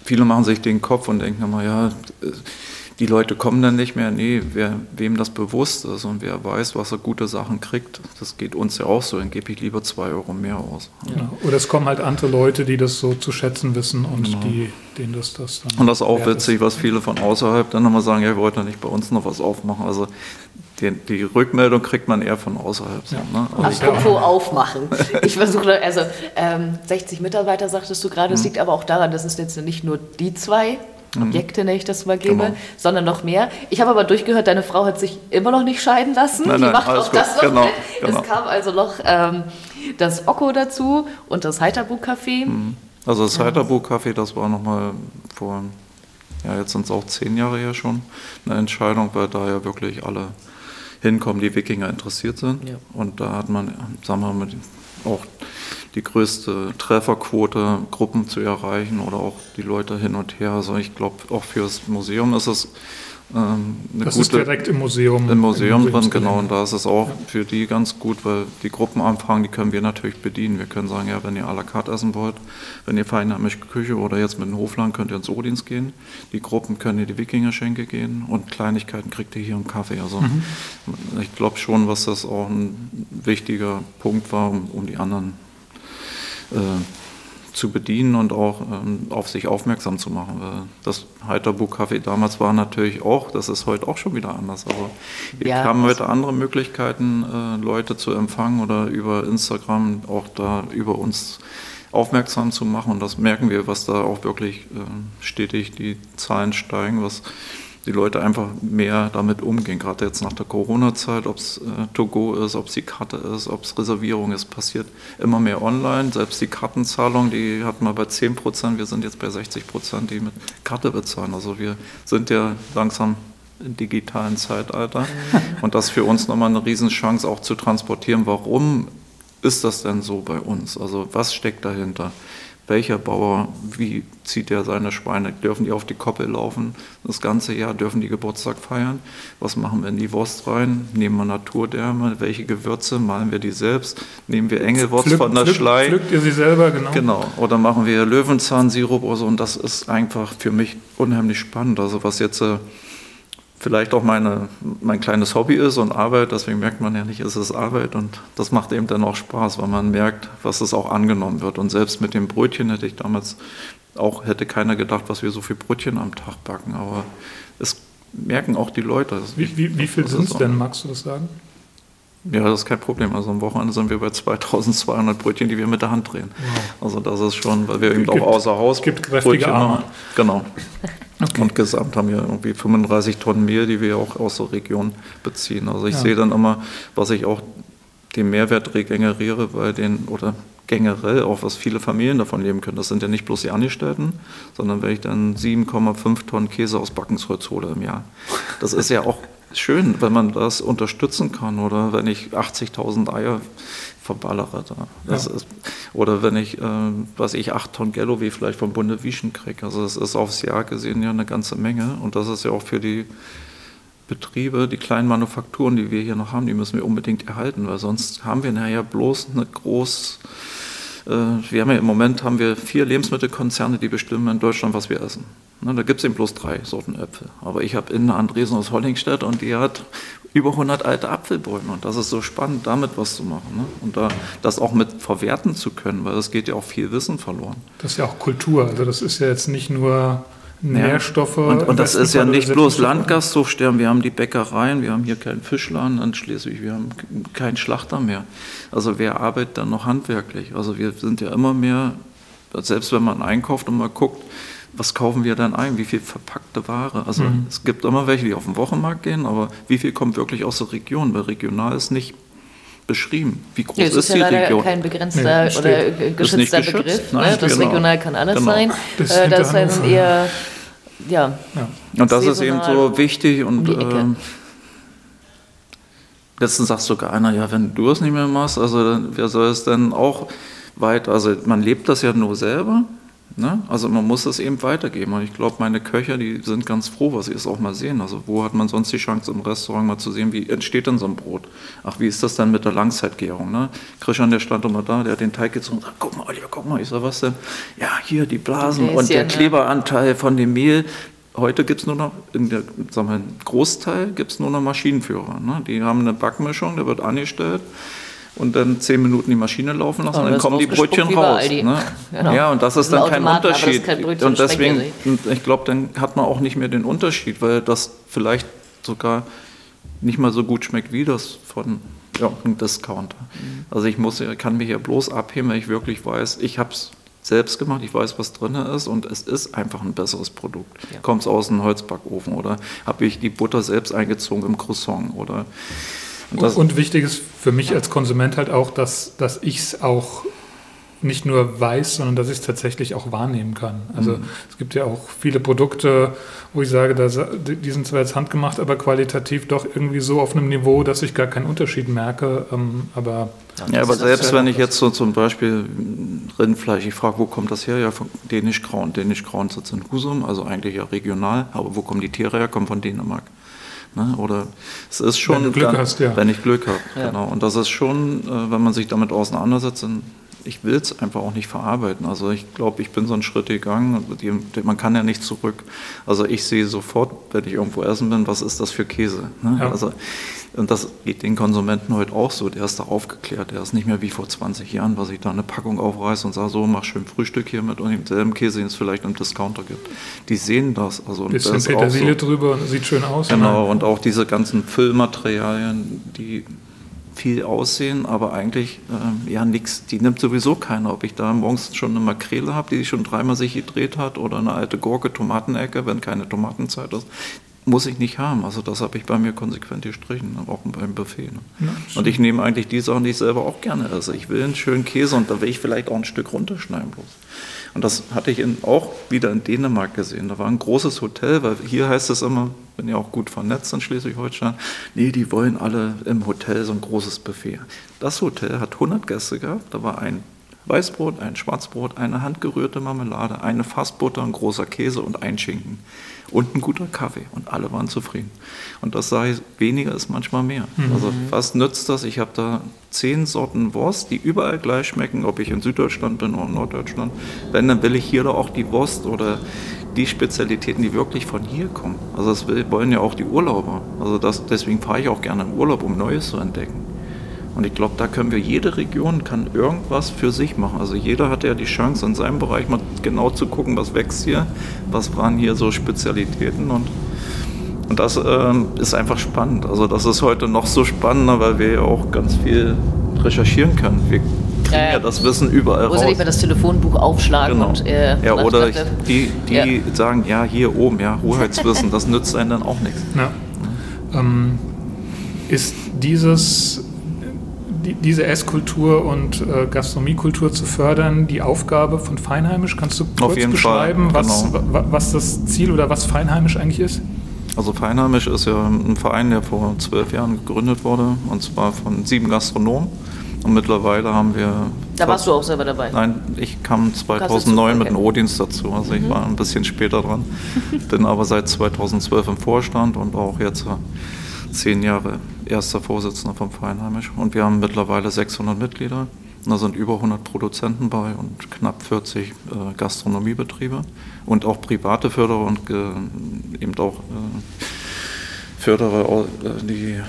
viele machen sich den Kopf und denken immer, ja, die Leute kommen dann nicht mehr. Nee, wer, wem das bewusst ist und wer weiß, was er gute Sachen kriegt, das geht uns ja auch so, dann gebe ich lieber zwei Euro mehr aus. Ja. Oder es kommen halt andere Leute, die das so zu schätzen wissen und genau. die, denen das, das dann. Und das ist auch witzig, ist. was viele von außerhalb dann nochmal sagen, ja, wir wollten ja nicht bei uns noch was aufmachen. Also die, die, Rückmeldung kriegt man eher von außerhalb. Ja. Ne? Also Apropos aufmachen. (laughs) Ich versuche, also ähm, 60 Mitarbeiter sagtest du gerade, es mhm. liegt aber auch daran, dass es jetzt nicht nur die zwei. Objekte, nenne ich das mal gebe, genau. sondern noch mehr. Ich habe aber durchgehört, deine Frau hat sich immer noch nicht scheiden lassen. Nein, Die macht auch gut. das noch genau, Genau. Es kam also noch ähm, das Okko dazu und das Heiterbuch-Café. Mhm. Also das Heiterbuch-Café, das war nochmal vor, ja jetzt sind es auch zehn Jahre her schon, eine Entscheidung, weil da ja wirklich alle hinkommen, die Wikinger interessiert sind. Ja. Und da hat man, sagen wir mal, auch die größte Trefferquote, Gruppen zu erreichen oder auch die Leute hin und her. Also ich glaube, auch fürs Museum ist es ähm, eine das gute, ist direkt im Museum. Im Museum drin, genau. Und da ist es auch ja. für die ganz gut, weil die Gruppenanfragen, die können wir natürlich bedienen. Wir können sagen, ja, wenn ihr à la carte essen wollt, wenn ihr feinheimische Küche oder jetzt mit dem Hofland könnt ihr ins Odins gehen. Die Gruppen können ihr die Wikingerschenke gehen und Kleinigkeiten kriegt ihr hier einen Kaffee. Also mhm. ich glaube schon, was das auch ein wichtiger Punkt war, um, um die anderen zu bedienen und auch ähm, auf sich aufmerksam zu machen. Das Heiterbuch-Café damals war natürlich auch, das ist heute auch schon wieder anders. Also wir ja, haben heute andere Möglichkeiten, äh, Leute zu empfangen oder über Instagram auch da über uns aufmerksam zu machen. Und das merken wir, was da auch wirklich äh, stetig die Zahlen steigen, was die Leute einfach mehr damit umgehen. Gerade jetzt nach der Corona-Zeit, ob es äh, To-Go ist, ob es die Karte ist, ob es Reservierung ist, passiert immer mehr online. Selbst die Kartenzahlung, die hatten wir bei 10 Prozent, wir sind jetzt bei 60 Prozent, die mit Karte bezahlen. Also wir sind ja langsam im digitalen Zeitalter. Mhm. Und das ist für uns nochmal eine Riesenchance auch zu transportieren, warum ist das denn so bei uns? Also was steckt dahinter? Welcher Bauer, wie zieht er seine Schweine, dürfen die auf die Koppel laufen? Das ganze Jahr, dürfen die Geburtstag feiern, was machen wir in die Wurst rein, nehmen wir Naturdärme, welche Gewürze, malen wir die selbst, nehmen wir Engelwurst Pflück, von der pflück, Schlei. Pflückt ihr sie selber, genau. Genau, oder machen wir Löwenzahnsirup oder so? Und das ist einfach für mich unheimlich spannend, also was jetzt... Vielleicht auch meine, mein kleines Hobby ist und Arbeit, deswegen merkt man ja nicht, es ist Arbeit und das macht eben dann auch Spaß, weil man merkt, was es auch angenommen wird. Und selbst mit dem Brötchen hätte ich damals auch, hätte keiner gedacht, was wir so viel Brötchen am Tag backen, aber es merken auch die Leute. Wie, wie, wie viel sind es denn, magst du das sagen? Ja, das ist kein Problem. Also am Wochenende sind wir bei 2200 Brötchen, die wir mit der Hand drehen. Wow. Also das ist schon, weil wir eben auch außer Haus gibt Brötchen Arme. Genau. Okay. Und gesamt haben wir irgendwie 35 Tonnen Mehl, die wir auch aus der Region beziehen. Also ich ja. sehe dann immer, was ich auch den Mehrwert regeneriere bei den, oder generell auch, was viele Familien davon leben können. Das sind ja nicht bloß die Angestellten, sondern wenn ich dann 7,5 Tonnen Käse aus Backensholz hole im Jahr. Das ist ja auch schön, wenn man das unterstützen kann oder wenn ich 80.000 Eier verballere da. Ja. Ist, oder wenn ich, äh, was ich, 8 Tonnen Gello wie vielleicht vom Bunde Wieschen kriege. Also das ist aufs Jahr gesehen ja eine ganze Menge und das ist ja auch für die Betriebe, die kleinen Manufakturen, die wir hier noch haben, die müssen wir unbedingt erhalten, weil sonst haben wir nachher bloß eine groß, äh, wir haben ja im Moment haben wir vier Lebensmittelkonzerne, die bestimmen in Deutschland, was wir essen. Da gibt es eben bloß drei Sorten Äpfel. Aber ich habe in Andresen aus Hollingstedt und die hat über 100 alte Apfelbäume. Und das ist so spannend, damit was zu machen. Ne? Und da, das auch mit verwerten zu können, weil es geht ja auch viel Wissen verloren. Das ist ja auch Kultur. Also das ist ja jetzt nicht nur Nährstoffe. Ja. Und, und das ist ja nicht bloß Landgasthofsterben, wir haben die Bäckereien, wir haben hier keinen Fischladen in Schleswig, wir haben keinen Schlachter mehr. Also wer arbeitet dann noch handwerklich? Also wir sind ja immer mehr, selbst wenn man einkauft und mal guckt, was kaufen wir dann ein? Wie viel verpackte Ware? Also mhm. es gibt immer welche, die auf den Wochenmarkt gehen, aber wie viel kommt wirklich aus der Region? Weil regional ist nicht beschrieben. Wie groß ja, ist, ist die ja Region? kein begrenzter nee, oder geschützter Begriff. Nein, ne? Das genau. regional kann alles genau. sein. Das, äh, das sind eher ja. ja. Und das ist eben so wichtig und äh, letztens sagt sogar einer, ja, wenn du es nicht mehr machst, also wer soll es denn auch weiter, also man lebt das ja nur selber Ne? Also man muss es eben weitergeben. Und ich glaube, meine Köcher, die sind ganz froh, was sie es auch mal sehen. Also wo hat man sonst die Chance im Restaurant mal zu sehen, wie entsteht denn so ein Brot? Ach, wie ist das dann mit der Langzeitgärung? Ne? Christian, der stand immer da, der hat den Teig gezogen und sagt, guck mal, Oliver, guck mal. Ich sag, was denn? Ja, hier die Blasen und der Kleberanteil von dem Mehl. Heute gibt es nur noch, in der, sagen wir, Großteil gibt es nur noch Maschinenführer. Ne? Die haben eine Backmischung, der wird angestellt und dann zehn Minuten die Maschine laufen lassen, oh, dann kommen die Brötchen raus. Ne? (laughs) Genau. Ja, und das ist dann kein Unterschied. Kein und deswegen, ich glaube, dann hat man auch nicht mehr den Unterschied, weil das vielleicht sogar nicht mal so gut schmeckt wie das von ja, einem Discounter. Mhm. Also ich muss, kann mich ja bloß abheben, wenn ich wirklich weiß, ich habe es selbst gemacht, ich weiß, was drin ist und es ist einfach ein besseres Produkt. Ja. Kommt es aus einem Holzbackofen oder habe ich die Butter selbst eingezogen im Croissant oder und, und, wichtig ist für mich als Konsument halt auch, dass, dass ich es auch nicht nur weiß, sondern dass ich es tatsächlich auch wahrnehmen kann. Also mhm. es gibt ja auch viele Produkte, wo ich sage, die sind zwar jetzt handgemacht, aber qualitativ doch irgendwie so auf einem Niveau, dass ich gar keinen Unterschied merke. Ähm, aber ja, aber selbst wenn ich jetzt so zum Beispiel Rindfleisch, ich frage, wo kommt das her? Ja, von Dänisch Grauen. Dänisch Grauen sitzt in Husum, also eigentlich ja regional, aber wo kommen die Tiere her? Kommen von Dänemark. Ne? Oder es ist schon, wenn, Glück dann, hast, ja. wenn ich Glück habe. Ja. Genau. Und das ist schon, äh, wenn man sich damit auseinandersetzt, dann ich will es einfach auch nicht verarbeiten. Also ich glaube, ich bin so einen Schritt gegangen. Man kann ja nicht zurück. Also ich sehe sofort, wenn ich irgendwo essen bin, was ist das für Käse. Ne? Ja. Also, und das geht den Konsumenten heute auch so. Der ist da aufgeklärt. Der ist nicht mehr wie vor 20 Jahren, was ich da eine Packung aufreiße und sage, so mach schön Frühstück hier mit und demselben Käse, den es vielleicht im Discounter gibt. Die sehen das. Also, Bisschen Petersilie so, drüber, sieht schön aus. Genau, ne? und auch diese ganzen Füllmaterialien, die viel aussehen, aber eigentlich äh, ja nichts. Die nimmt sowieso keiner. Ob ich da morgens schon eine Makrele habe, die schon dreimal sich gedreht hat, oder eine alte Gurke, Tomatenecke, wenn keine Tomatenzeit ist, muss ich nicht haben. Also das habe ich bei mir konsequent gestrichen, auch beim Buffet. Ne? Ja, und ich nehme eigentlich die Sachen, die ich selber auch gerne esse. Ich will einen schönen Käse und da will ich vielleicht auch ein Stück runterschneiden bloß. Und das hatte ich in, auch wieder in Dänemark gesehen. Da war ein großes Hotel, weil hier heißt es immer, bin ja auch gut vernetzt in Schleswig-Holstein, nee, die wollen alle im Hotel so ein großes Buffet. Das Hotel hat 100 Gäste gehabt, da war ein Weißbrot, ein Schwarzbrot, eine handgerührte Marmelade, eine Fassbutter, ein großer Käse und ein Schinken und ein guter Kaffee. Und alle waren zufrieden. Und das sage ich, weniger ist manchmal mehr. Mhm. Also was nützt das? Ich habe da zehn Sorten Wurst, die überall gleich schmecken, ob ich in Süddeutschland bin oder in Norddeutschland. Wenn, dann will ich hier doch auch die Wurst oder die Spezialitäten, die wirklich von hier kommen. Also das wollen ja auch die Urlauber. Also das, deswegen fahre ich auch gerne in Urlaub, um Neues zu entdecken. Und ich glaube, da können wir, jede Region kann irgendwas für sich machen. Also jeder hat ja die Chance, in seinem Bereich mal genau zu gucken, was wächst hier, was waren hier so Spezialitäten. Und Und das ähm, ist einfach spannend. Also das ist heute noch so spannender, weil wir ja auch ganz viel recherchieren können. Wir kriegen ja, ja das Wissen überall Wo raus. Wo nicht mehr das Telefonbuch aufschlagen genau. und äh, Ja, oder die, die ja. sagen, ja, hier oben, ja, Hoheitswissen, das nützt einem dann auch nichts. Ja. Ähm, ist dieses die, diese Esskultur und äh, Gastronomiekultur zu fördern, die Aufgabe von Feinheimisch? Kannst du kurz beschreiben, Fall, was, genau. was das Ziel oder was Feinheimisch eigentlich ist? Also Feinheimisch ist ja ein Verein, der vor zwölf Jahren gegründet wurde, und zwar von sieben Gastronomen. Und mittlerweile haben wir. Da warst du auch selber dabei? Nein, ich kam 2009 mit dem O-Dienst dazu. Also ich mhm. war ein bisschen später dran. (laughs) Bin aber seit 2012 im Vorstand und auch jetzt zehn Jahre erster Vorsitzender vom Verein Heimisch. Und wir haben mittlerweile 600 Mitglieder. Da sind über 100 Produzenten bei und knapp 40 äh, Gastronomiebetriebe und auch private Förderer und äh, eben auch äh, Förderer, äh, die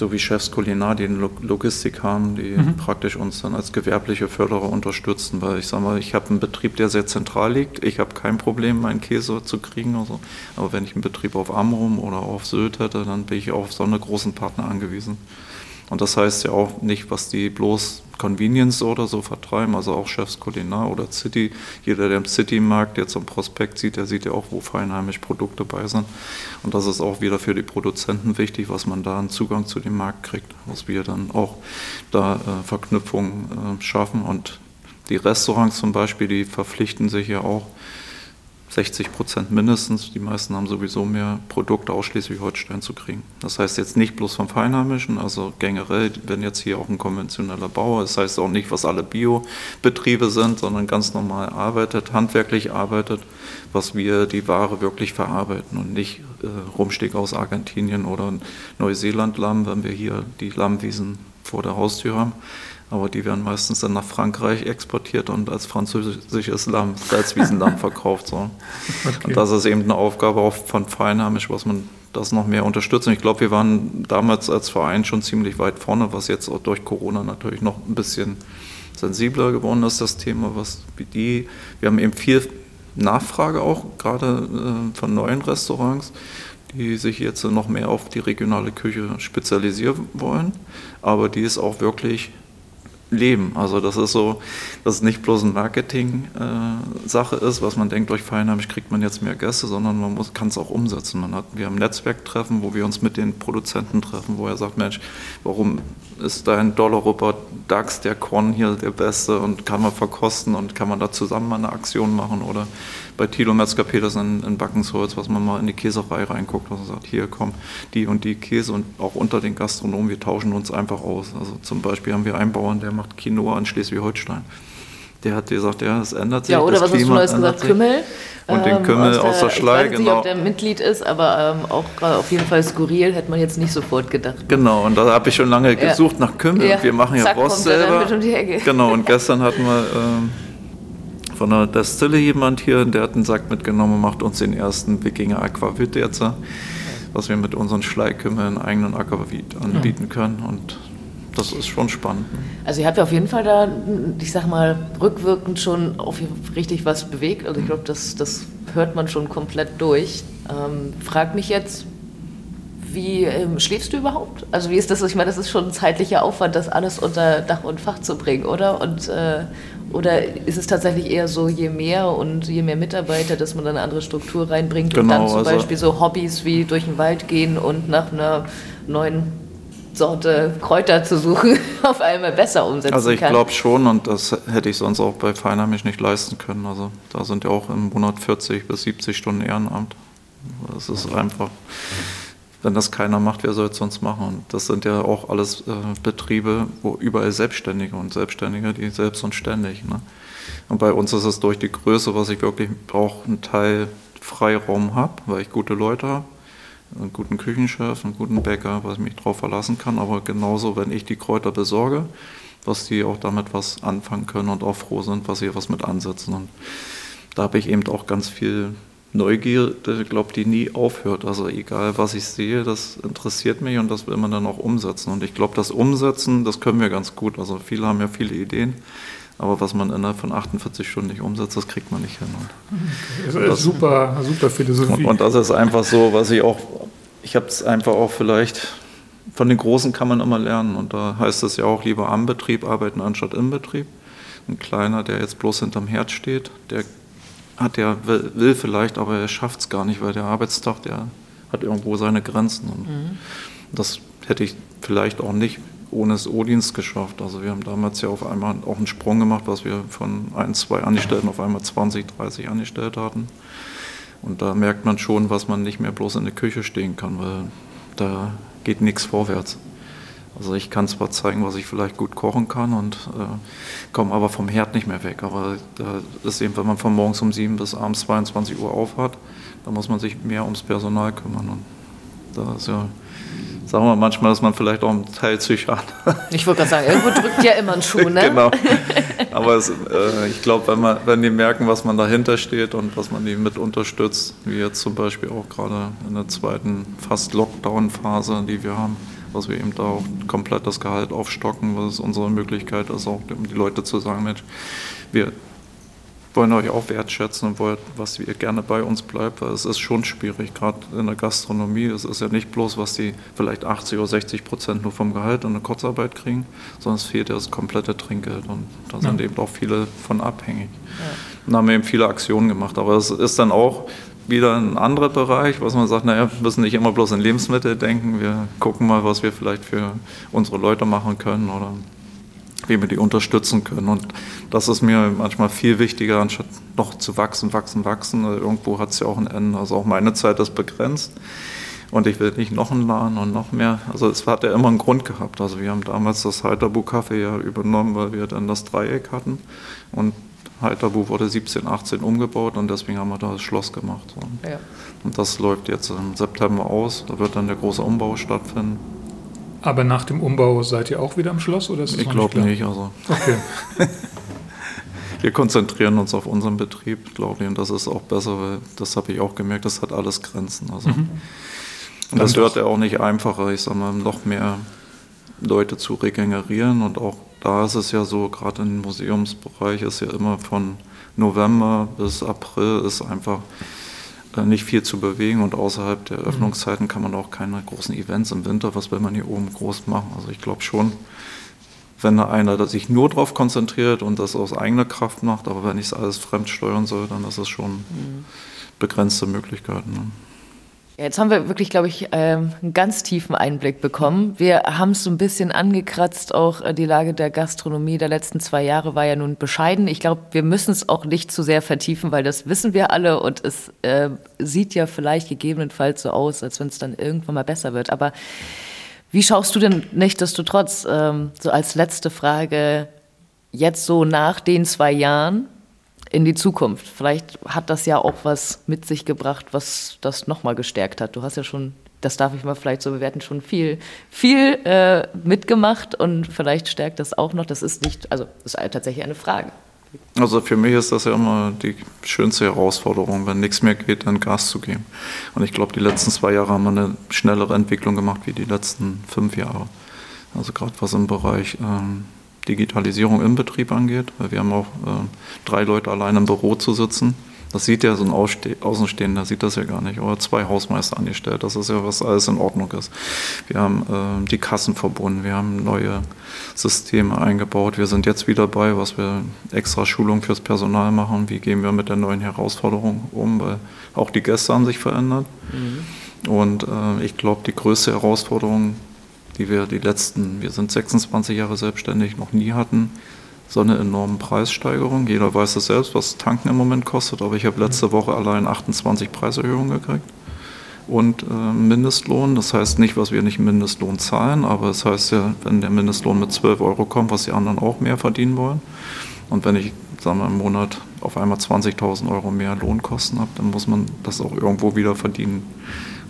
so wie Chefs Kulinar, die Logistik haben, die mhm. praktisch uns dann als gewerbliche Förderer unterstützen, weil ich sage mal, ich habe einen Betrieb, der sehr zentral liegt. Ich habe kein Problem, meinen Käse zu kriegen. Also. Aber wenn ich einen Betrieb auf Amrum oder auf Sylt hätte, dann bin ich auf so einen großen Partner angewiesen. Und das heißt ja auch nicht, was die bloß Convenience oder so vertreiben, also auch Chefs Kulinar oder City. Jeder, der im City-Markt jetzt am Prospekt sieht, der sieht ja auch, wo feinheimisch Produkte bei sind. Und das ist auch wieder für die Produzenten wichtig, was man da einen Zugang zu dem Markt kriegt, was wir dann auch da äh, Verknüpfungen äh, schaffen. Und die Restaurants zum Beispiel, die verpflichten sich ja auch, 60 Prozent mindestens. Die meisten haben sowieso mehr Produkte aus Schleswig-Holstein zu kriegen. Das heißt jetzt nicht bloß vom Feinheimischen, also generell, wenn jetzt hier auch ein konventioneller Bauer, das heißt auch nicht, was alle Biobetriebe sind, sondern ganz normal arbeitet, handwerklich arbeitet, was wir die Ware wirklich verarbeiten und nicht äh, Rumstieg aus Argentinien oder Neuseeland-Lamm, wenn wir hier die Lammwiesen vor der Haustür haben aber die werden meistens dann nach Frankreich exportiert und als französisches Lamm, Salzwiesenlamm (laughs) verkauft. So. Okay. Und das ist eben eine Aufgabe auch von Feinheimisch, was man das noch mehr unterstützt. Und ich glaube, wir waren damals als Verein schon ziemlich weit vorne, was jetzt auch durch Corona natürlich noch ein bisschen sensibler geworden ist, das Thema, was die, wir haben eben viel Nachfrage auch, gerade äh, von neuen Restaurants die sich jetzt noch mehr auf die regionale Küche spezialisieren wollen, aber die ist auch wirklich leben. Also das ist so, dass es nicht bloß eine Marketing-Sache äh, ist, was man denkt, durch Feinheimisch kriegt man jetzt mehr Gäste, sondern man kann es auch umsetzen. Man hat, wir haben Netzwerktreffen, wo wir uns mit den Produzenten treffen, wo er sagt, Mensch, warum ist dein Dollar-Rupper DAX, der Korn hier der beste und kann man verkosten und kann man da zusammen mal eine Aktion machen oder bei Thilo Metzger-Petersen in Backensholz, was man mal in die Käserei reinguckt, er sagt, hier kommen die und die Käse und auch unter den Gastronomen, wir tauschen uns einfach aus. Also zum Beispiel haben wir einen Bauern, der macht Quinoa in Schleswig-Holstein. Der hat gesagt, ja, es ändert sich. Ja, oder was Klima hast du Neues gesagt? Kümmel. Und den ähm, Kümmel ähm, aus der Schlei, ich weiß genau. Nicht, ob der Mitglied ist, aber ähm, auch auf jeden Fall skurril, hätte man jetzt nicht sofort gedacht. Genau, und da habe ich schon lange ja. gesucht nach Kümmel. Ja. Wir machen ja Zack, Rost selber. Um genau, und (laughs) gestern hatten wir ähm, von der Destille jemand hier, der hat einen Sack mitgenommen und macht uns den ersten Wikinger Aquavit jetzt, was wir mit unseren Schleikümmeln einen eigenen Aquavit anbieten können und das ist schon spannend. Also ihr habt ja auf jeden Fall da, ich sag mal, rückwirkend schon auf richtig was bewegt. Also ich glaube, das, das hört man schon komplett durch. Ähm, frag mich jetzt, wie ähm, schläfst du überhaupt? Also wie ist das? Ich meine, das ist schon ein zeitlicher Aufwand, das alles unter Dach und Fach zu bringen, oder? Und, äh, oder ist es tatsächlich eher so, je mehr und je mehr Mitarbeiter, dass man dann eine andere Struktur reinbringt genau, und dann zum also Beispiel so Hobbys wie durch den Wald gehen und nach einer neuen Sorte Kräuter zu suchen, (laughs) auf einmal besser umsetzen kann? Also ich glaube schon und das hätte ich sonst auch bei Feinheimisch nicht leisten können. Also da sind ja auch im Monat 40 bis 70 Stunden Ehrenamt. Das ist einfach wenn das keiner macht, wer soll es sonst machen? Und das sind ja auch alles äh, Betriebe, wo überall Selbstständige und Selbstständige, die selbst und ständig. Ne? Und bei uns ist es durch die Größe, was ich wirklich auch einen Teil Freiraum habe, weil ich gute Leute habe, einen guten Küchenchef, einen guten Bäcker, was ich mich darauf verlassen kann. Aber genauso, wenn ich die Kräuter besorge, was die auch damit was anfangen können und auch froh sind, was sie was mit ansetzen. Und da habe ich eben auch ganz viel Neugierde, glaube die nie aufhört. Also egal, was ich sehe, das interessiert mich und das will man dann auch umsetzen. Und ich glaube, das Umsetzen, das können wir ganz gut. Also viele haben ja viele Ideen, Aber was man innerhalb von 48 Stunden nicht umsetzt, das kriegt man nicht hin. Das ist das, super, super Philosophie. Und, und das ist einfach so, was ich auch, ich habe es einfach auch vielleicht, von den Großen kann man immer lernen. Und da heißt es ja auch, lieber am Betrieb arbeiten anstatt im Betrieb. Ein Kleiner, der jetzt bloß hinterm Herd steht, der hat ja, will, will vielleicht, aber er schafft es gar nicht, weil der Arbeitstag, der hat irgendwo seine Grenzen. Und mhm. das hätte ich vielleicht auch nicht ohne das O-Dienst geschafft. Also wir haben damals ja auf einmal auch einen Sprung gemacht, was wir von ein, zwei Angestellten auf einmal 20, 30 Angestellte hatten. Und da merkt man schon, was man nicht mehr bloß in der Küche stehen kann, weil da geht nichts vorwärts. Also ich kann zwar zeigen, was ich vielleicht gut kochen kann und äh, komme aber vom Herd nicht mehr weg. Aber da ist eben, wenn man von morgens um 7 bis abends 22 Uhr aufhat, da muss man sich mehr ums Personal kümmern. Und da ist ja sagen wir manchmal, dass man vielleicht auch einen Teil Psychiater. (laughs) Ich wollte gerade sagen, irgendwo drückt ja immer ein Schuh, ne? genau. Aber es, äh, ich glaube, wenn, wenn die merken, was man dahinter steht und was man die mit unterstützt, wie jetzt zum Beispiel auch gerade in der zweiten fast Lockdown-Phase, die wir haben, dass wir eben da auch komplett das Gehalt aufstocken, was unsere Möglichkeit ist, auch um die Leute zu sagen, Mensch, wir wollen euch auch wertschätzen und wollen, was ihr gerne bei uns bleibt, weil es ist schon schwierig, gerade in der Gastronomie. Es ist ja nicht bloß, was die vielleicht 80 oder 60 Prozent nur vom Gehalt und der Kurzarbeit kriegen, sondern es fehlt ja das komplette Trinkgeld und da sind ja. eben auch viele von abhängig. Ja. Und da haben wir eben viele Aktionen gemacht, aber es ist dann auch wieder ein anderer Bereich, was man sagt, naja, wir müssen nicht immer bloß in Lebensmittel denken, wir gucken mal, was wir vielleicht für unsere Leute machen können oder wie wir die unterstützen können. Und das ist mir manchmal viel wichtiger, anstatt noch zu wachsen, wachsen, wachsen. Also irgendwo hat es ja auch ein Ende. Also auch meine Zeit ist begrenzt. Und ich will nicht noch einen Laden und noch mehr. Also es hat ja immer einen Grund gehabt. Also wir haben damals das Heiterbu Café ja übernommen, weil wir dann das Dreieck hatten. Und Heiterbu wurde 17, 18 umgebaut und deswegen haben wir da das Schloss gemacht. Ja. Und das läuft jetzt im September aus. Da wird dann der große Umbau stattfinden. Aber nach dem Umbau seid ihr auch wieder am Schloss? Oder ist ich glaube nicht, nicht, also. Okay. (laughs) Wir konzentrieren uns auf unseren Betrieb, glaube ich, und das ist auch besser, weil das habe ich auch gemerkt, das hat alles Grenzen. Also. Mhm. Und das wird ja auch nicht einfacher, ich sage mal, noch mehr Leute zu regenerieren. Und auch da ist es ja so, gerade im Museumsbereich ist ja immer von November bis April ist einfach nicht viel zu bewegen und außerhalb der mhm. Öffnungszeiten kann man auch keine großen Events im Winter, was will man hier oben groß machen. Also ich glaube schon, wenn da einer sich nur darauf konzentriert und das aus eigener Kraft macht, aber wenn ich es alles fremd steuern soll, dann ist es schon mhm. begrenzte Möglichkeiten. Ne? Jetzt haben wir wirklich, glaube ich, ähm, einen ganz tiefen Einblick bekommen. Wir haben es so ein bisschen angekratzt, auch äh, die Lage der Gastronomie der letzten zwei Jahre war ja nun bescheiden. Ich glaube, wir müssen es auch nicht zu sehr vertiefen, weil das wissen wir alle und es äh, sieht ja vielleicht gegebenenfalls so aus, als wenn es dann irgendwann mal besser wird. Aber wie schaust du denn nichtsdestotrotz, ähm, so als letzte Frage, jetzt so nach den zwei Jahren, in die Zukunft. Vielleicht hat das ja auch was mit sich gebracht, was das nochmal gestärkt hat. Du hast ja schon, das darf ich mal vielleicht so bewerten, schon viel, viel äh, mitgemacht und vielleicht stärkt das auch noch. Das ist nicht, also ist tatsächlich eine Frage. Also für mich ist das ja immer die schönste Herausforderung, wenn nichts mehr geht, dann Gas zu geben. Und ich glaube, die letzten zwei Jahre haben wir eine schnellere Entwicklung gemacht wie die letzten fünf Jahre. Also gerade was im Bereich ähm, Digitalisierung im Betrieb angeht, weil wir haben auch äh, drei Leute allein im Büro zu sitzen. Das sieht ja so ein Ausste Außenstehender, sieht das ja gar nicht. Oder zwei Hausmeister angestellt, das ist ja, was alles in Ordnung ist. Wir haben äh, die Kassen verbunden, wir haben neue Systeme eingebaut. Wir sind jetzt wieder dabei, was wir extra Schulung fürs Personal machen. Wie gehen wir mit der neuen Herausforderung um, weil auch die Gäste haben sich verändert. Mhm. Und äh, ich glaube, die größte Herausforderung die wir die letzten, wir sind 26 Jahre selbstständig, noch nie hatten, so eine enorme Preissteigerung. Jeder weiß es selbst, was Tanken im Moment kostet, aber ich habe letzte Woche allein 28 Preiserhöhungen gekriegt und äh, Mindestlohn. Das heißt nicht, was wir nicht Mindestlohn zahlen, aber es das heißt ja, wenn der Mindestlohn mit 12 Euro kommt, was die anderen auch mehr verdienen wollen. Und wenn ich sagen wir, im Monat auf einmal 20.000 Euro mehr Lohnkosten habe, dann muss man das auch irgendwo wieder verdienen.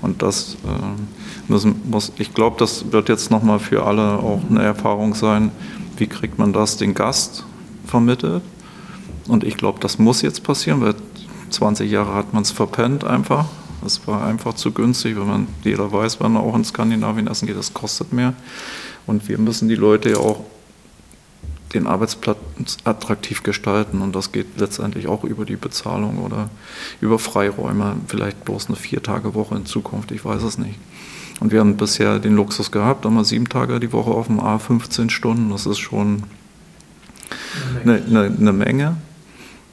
Und das äh, müssen, muss, ich glaube, das wird jetzt nochmal für alle auch eine Erfahrung sein, wie kriegt man das den Gast vermittelt. Und ich glaube, das muss jetzt passieren, weil 20 Jahre hat man es verpennt einfach. Es war einfach zu günstig, wenn man jeder weiß, wenn man auch in Skandinavien essen geht, das kostet mehr. Und wir müssen die Leute ja auch den Arbeitsplatz attraktiv gestalten. Und das geht letztendlich auch über die Bezahlung oder über Freiräume, vielleicht bloß eine Vier-Tage-Woche in Zukunft, ich weiß es nicht. Und wir haben bisher den Luxus gehabt, wir sieben Tage die Woche auf dem A, 15 Stunden, das ist schon eine, eine, eine Menge.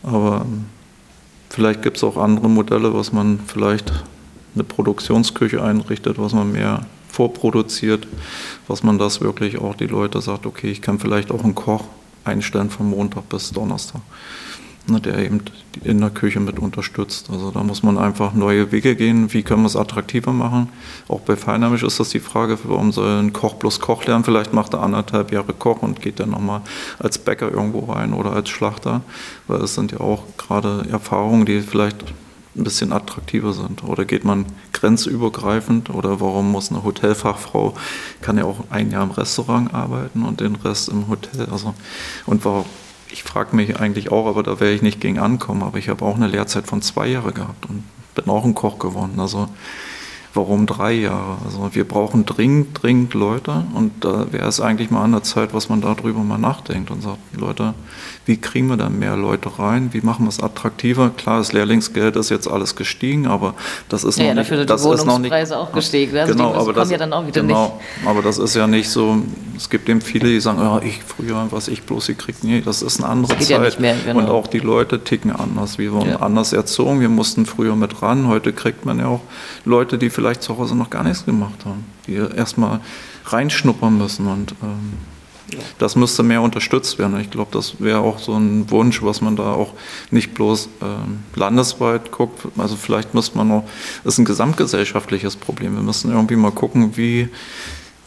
Aber vielleicht gibt es auch andere Modelle, was man vielleicht eine Produktionsküche einrichtet, was man mehr vorproduziert, was man das wirklich auch die Leute sagt, okay, ich kann vielleicht auch einen Koch einstellen von Montag bis Donnerstag, ne, der eben in der Küche mit unterstützt. Also da muss man einfach neue Wege gehen. Wie können wir es attraktiver machen? Auch bei Feinheimisch ist das die Frage, warum soll ein Koch bloß Koch lernen? Vielleicht macht er anderthalb Jahre Koch und geht dann nochmal als Bäcker irgendwo rein oder als Schlachter, weil es sind ja auch gerade Erfahrungen, die vielleicht ein bisschen attraktiver sind? Oder geht man grenzübergreifend? Oder warum muss eine Hotelfachfrau, kann ja auch ein Jahr im Restaurant arbeiten und den Rest im Hotel? Also, und warum, ich frage mich eigentlich auch, aber da werde ich nicht gegen ankommen, aber ich habe auch eine Lehrzeit von zwei Jahren gehabt und bin auch ein Koch geworden. Also warum drei Jahre? Also wir brauchen dringend, dringend Leute und da wäre es eigentlich mal an der Zeit, was man darüber mal nachdenkt und sagt, Leute, wie kriegen wir da mehr Leute rein? Wie machen wir es attraktiver? Klar, das Lehrlingsgeld ist jetzt alles gestiegen, aber das ist ja, noch dafür nicht. Das ist noch nicht, auch gestiegen. Also genau, aber das ja dann auch wieder genau, nicht. Aber das ist ja nicht so. Es gibt eben viele, die sagen, oh, ich früher, was ich bloß gekriegt. Nee, das ist eine andere Zeit. Ja mehr, genau. Und auch die Leute ticken anders. Wir wurden ja. anders erzogen. Wir mussten früher mit ran. Heute kriegt man ja auch Leute, die vielleicht zu Hause noch gar nichts gemacht haben, die erstmal reinschnuppern müssen und ähm, das müsste mehr unterstützt werden. Ich glaube, das wäre auch so ein Wunsch, was man da auch nicht bloß ähm, landesweit guckt. Also vielleicht müsste man noch, das ist ein gesamtgesellschaftliches Problem. Wir müssen irgendwie mal gucken, wie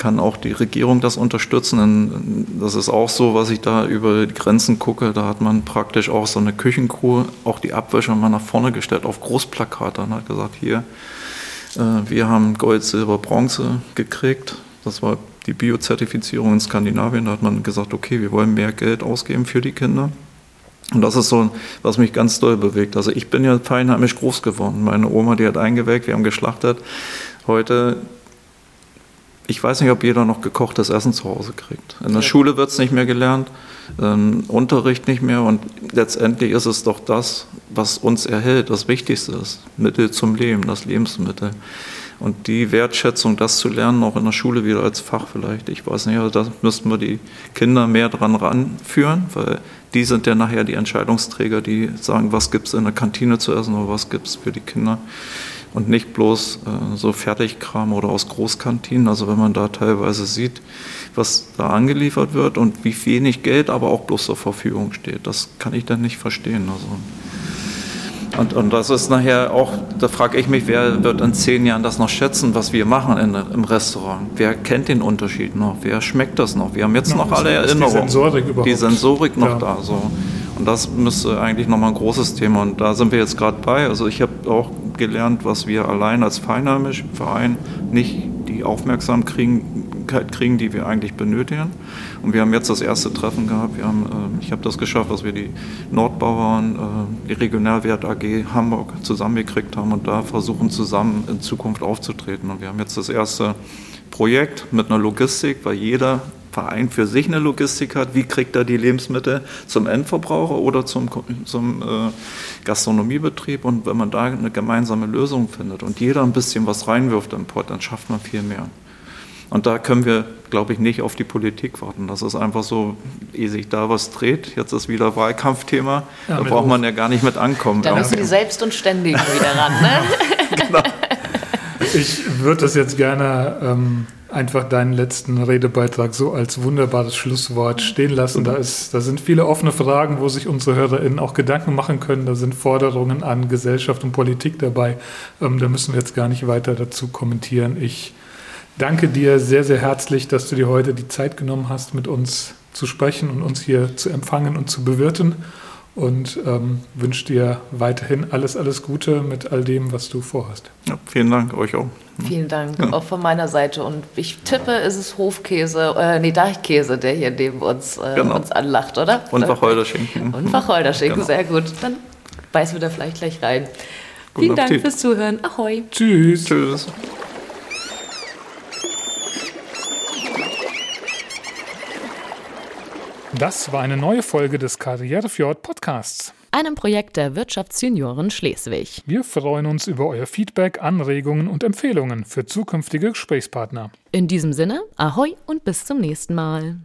kann auch die Regierung das unterstützen. Denn das ist auch so, was ich da über die Grenzen gucke. Da hat man praktisch auch so eine Küchencrew, auch die Abwäsche mal nach vorne gestellt auf Großplakate und hat gesagt, hier, äh, wir haben Gold, Silber, Bronze gekriegt. Das war die Biozertifizierung in Skandinavien. Da hat man gesagt, okay, wir wollen mehr Geld ausgeben für die Kinder. Und das ist so, was mich ganz doll bewegt. Also ich bin ja feinheimisch groß geworden. Meine Oma, die hat eingeweckt, wir haben geschlachtet. Heute, ich weiß nicht, ob jeder noch gekochtes Essen zu Hause kriegt. In der ja. Schule wird es nicht mehr gelernt, ähm, Unterricht nicht mehr. Und letztendlich ist es doch das, was uns erhält, das Wichtigste ist. Mittel zum Leben, das Lebensmittel. Und die Wertschätzung, das zu lernen, auch in der Schule wieder als Fach vielleicht, ich weiß nicht, also da müssten wir die Kinder mehr dran ranführen, weil die sind ja nachher die Entscheidungsträger, die sagen, was gibt es in der Kantine zu essen oder was gibt es für die Kinder. Und nicht bloß äh, so Fertigkram oder aus Großkantinen. Also wenn man da teilweise sieht, was da angeliefert wird und wie wenig Geld aber auch bloß zur Verfügung steht, das kann ich dann nicht verstehen. Also und, und das ist nachher auch, da frage ich mich, wer wird in zehn Jahren das noch schätzen, was wir machen in, im Restaurant? Wer kennt den Unterschied noch? Wer schmeckt das noch? Wir haben jetzt genau, noch alle Erinnerungen. Die Sensorik überhaupt. Die Sensorik noch ja. da. So. Und das müsste eigentlich nochmal ein großes Thema. Und da sind wir jetzt gerade bei. Also ich habe auch gelernt, was wir allein als Feinheimisch Verein nicht die Aufmerksamkeit kriegen, die wir eigentlich benötigen. Und wir haben jetzt das erste Treffen gehabt. Wir haben, äh, ich habe das geschafft, dass wir die Nordbauern, äh, die Regionalwert AG Hamburg zusammengekriegt haben und da versuchen zusammen in Zukunft aufzutreten. Und wir haben jetzt das erste Projekt mit einer Logistik, weil jeder Verein für sich eine Logistik hat, wie kriegt er die Lebensmittel zum Endverbraucher oder zum, zum äh, Gastronomiebetrieb. Und wenn man da eine gemeinsame Lösung findet und jeder ein bisschen was reinwirft im Pott, dann schafft man viel mehr. Und da können wir, glaube ich, nicht auf die Politik warten. Das ist einfach so, ehe sich da was dreht. Jetzt ist wieder Wahlkampfthema. Ja, da braucht man ja gar nicht mit ankommen. Da müssen die Selbst und Ständigen wieder ran. Ne? (laughs) genau. (laughs) Ich würde das jetzt gerne ähm, einfach deinen letzten Redebeitrag so als wunderbares Schlusswort stehen lassen. Da, ist, da sind viele offene Fragen, wo sich unsere HörerInnen auch Gedanken machen können. Da sind Forderungen an Gesellschaft und Politik dabei. Ähm, da müssen wir jetzt gar nicht weiter dazu kommentieren. Ich danke dir sehr, sehr herzlich, dass du dir heute die Zeit genommen hast, mit uns zu sprechen und uns hier zu empfangen und zu bewirten. Und ähm, wünsche dir weiterhin alles, alles Gute mit all dem, was du vorhast. Ja, vielen Dank, euch auch. Vielen Dank, ja. auch von meiner Seite. Und ich tippe, ist es Hofkäse, äh, nee, Deichkäse, der hier neben uns, äh, genau. uns anlacht, oder? Und Wacholderschinken. Und Wacholderschinken, genau. sehr gut. Dann beißen wir da vielleicht gleich rein. Guten Vielen Appetit. Dank fürs Zuhören. Ahoi. Tschüss. Tschüss. Das war eine neue Folge des Karrierefjord Podcasts. Einem Projekt der Wirtschaftsjunioren Schleswig. Wir freuen uns über euer Feedback, Anregungen und Empfehlungen für zukünftige Gesprächspartner. In diesem Sinne, ahoi und bis zum nächsten Mal.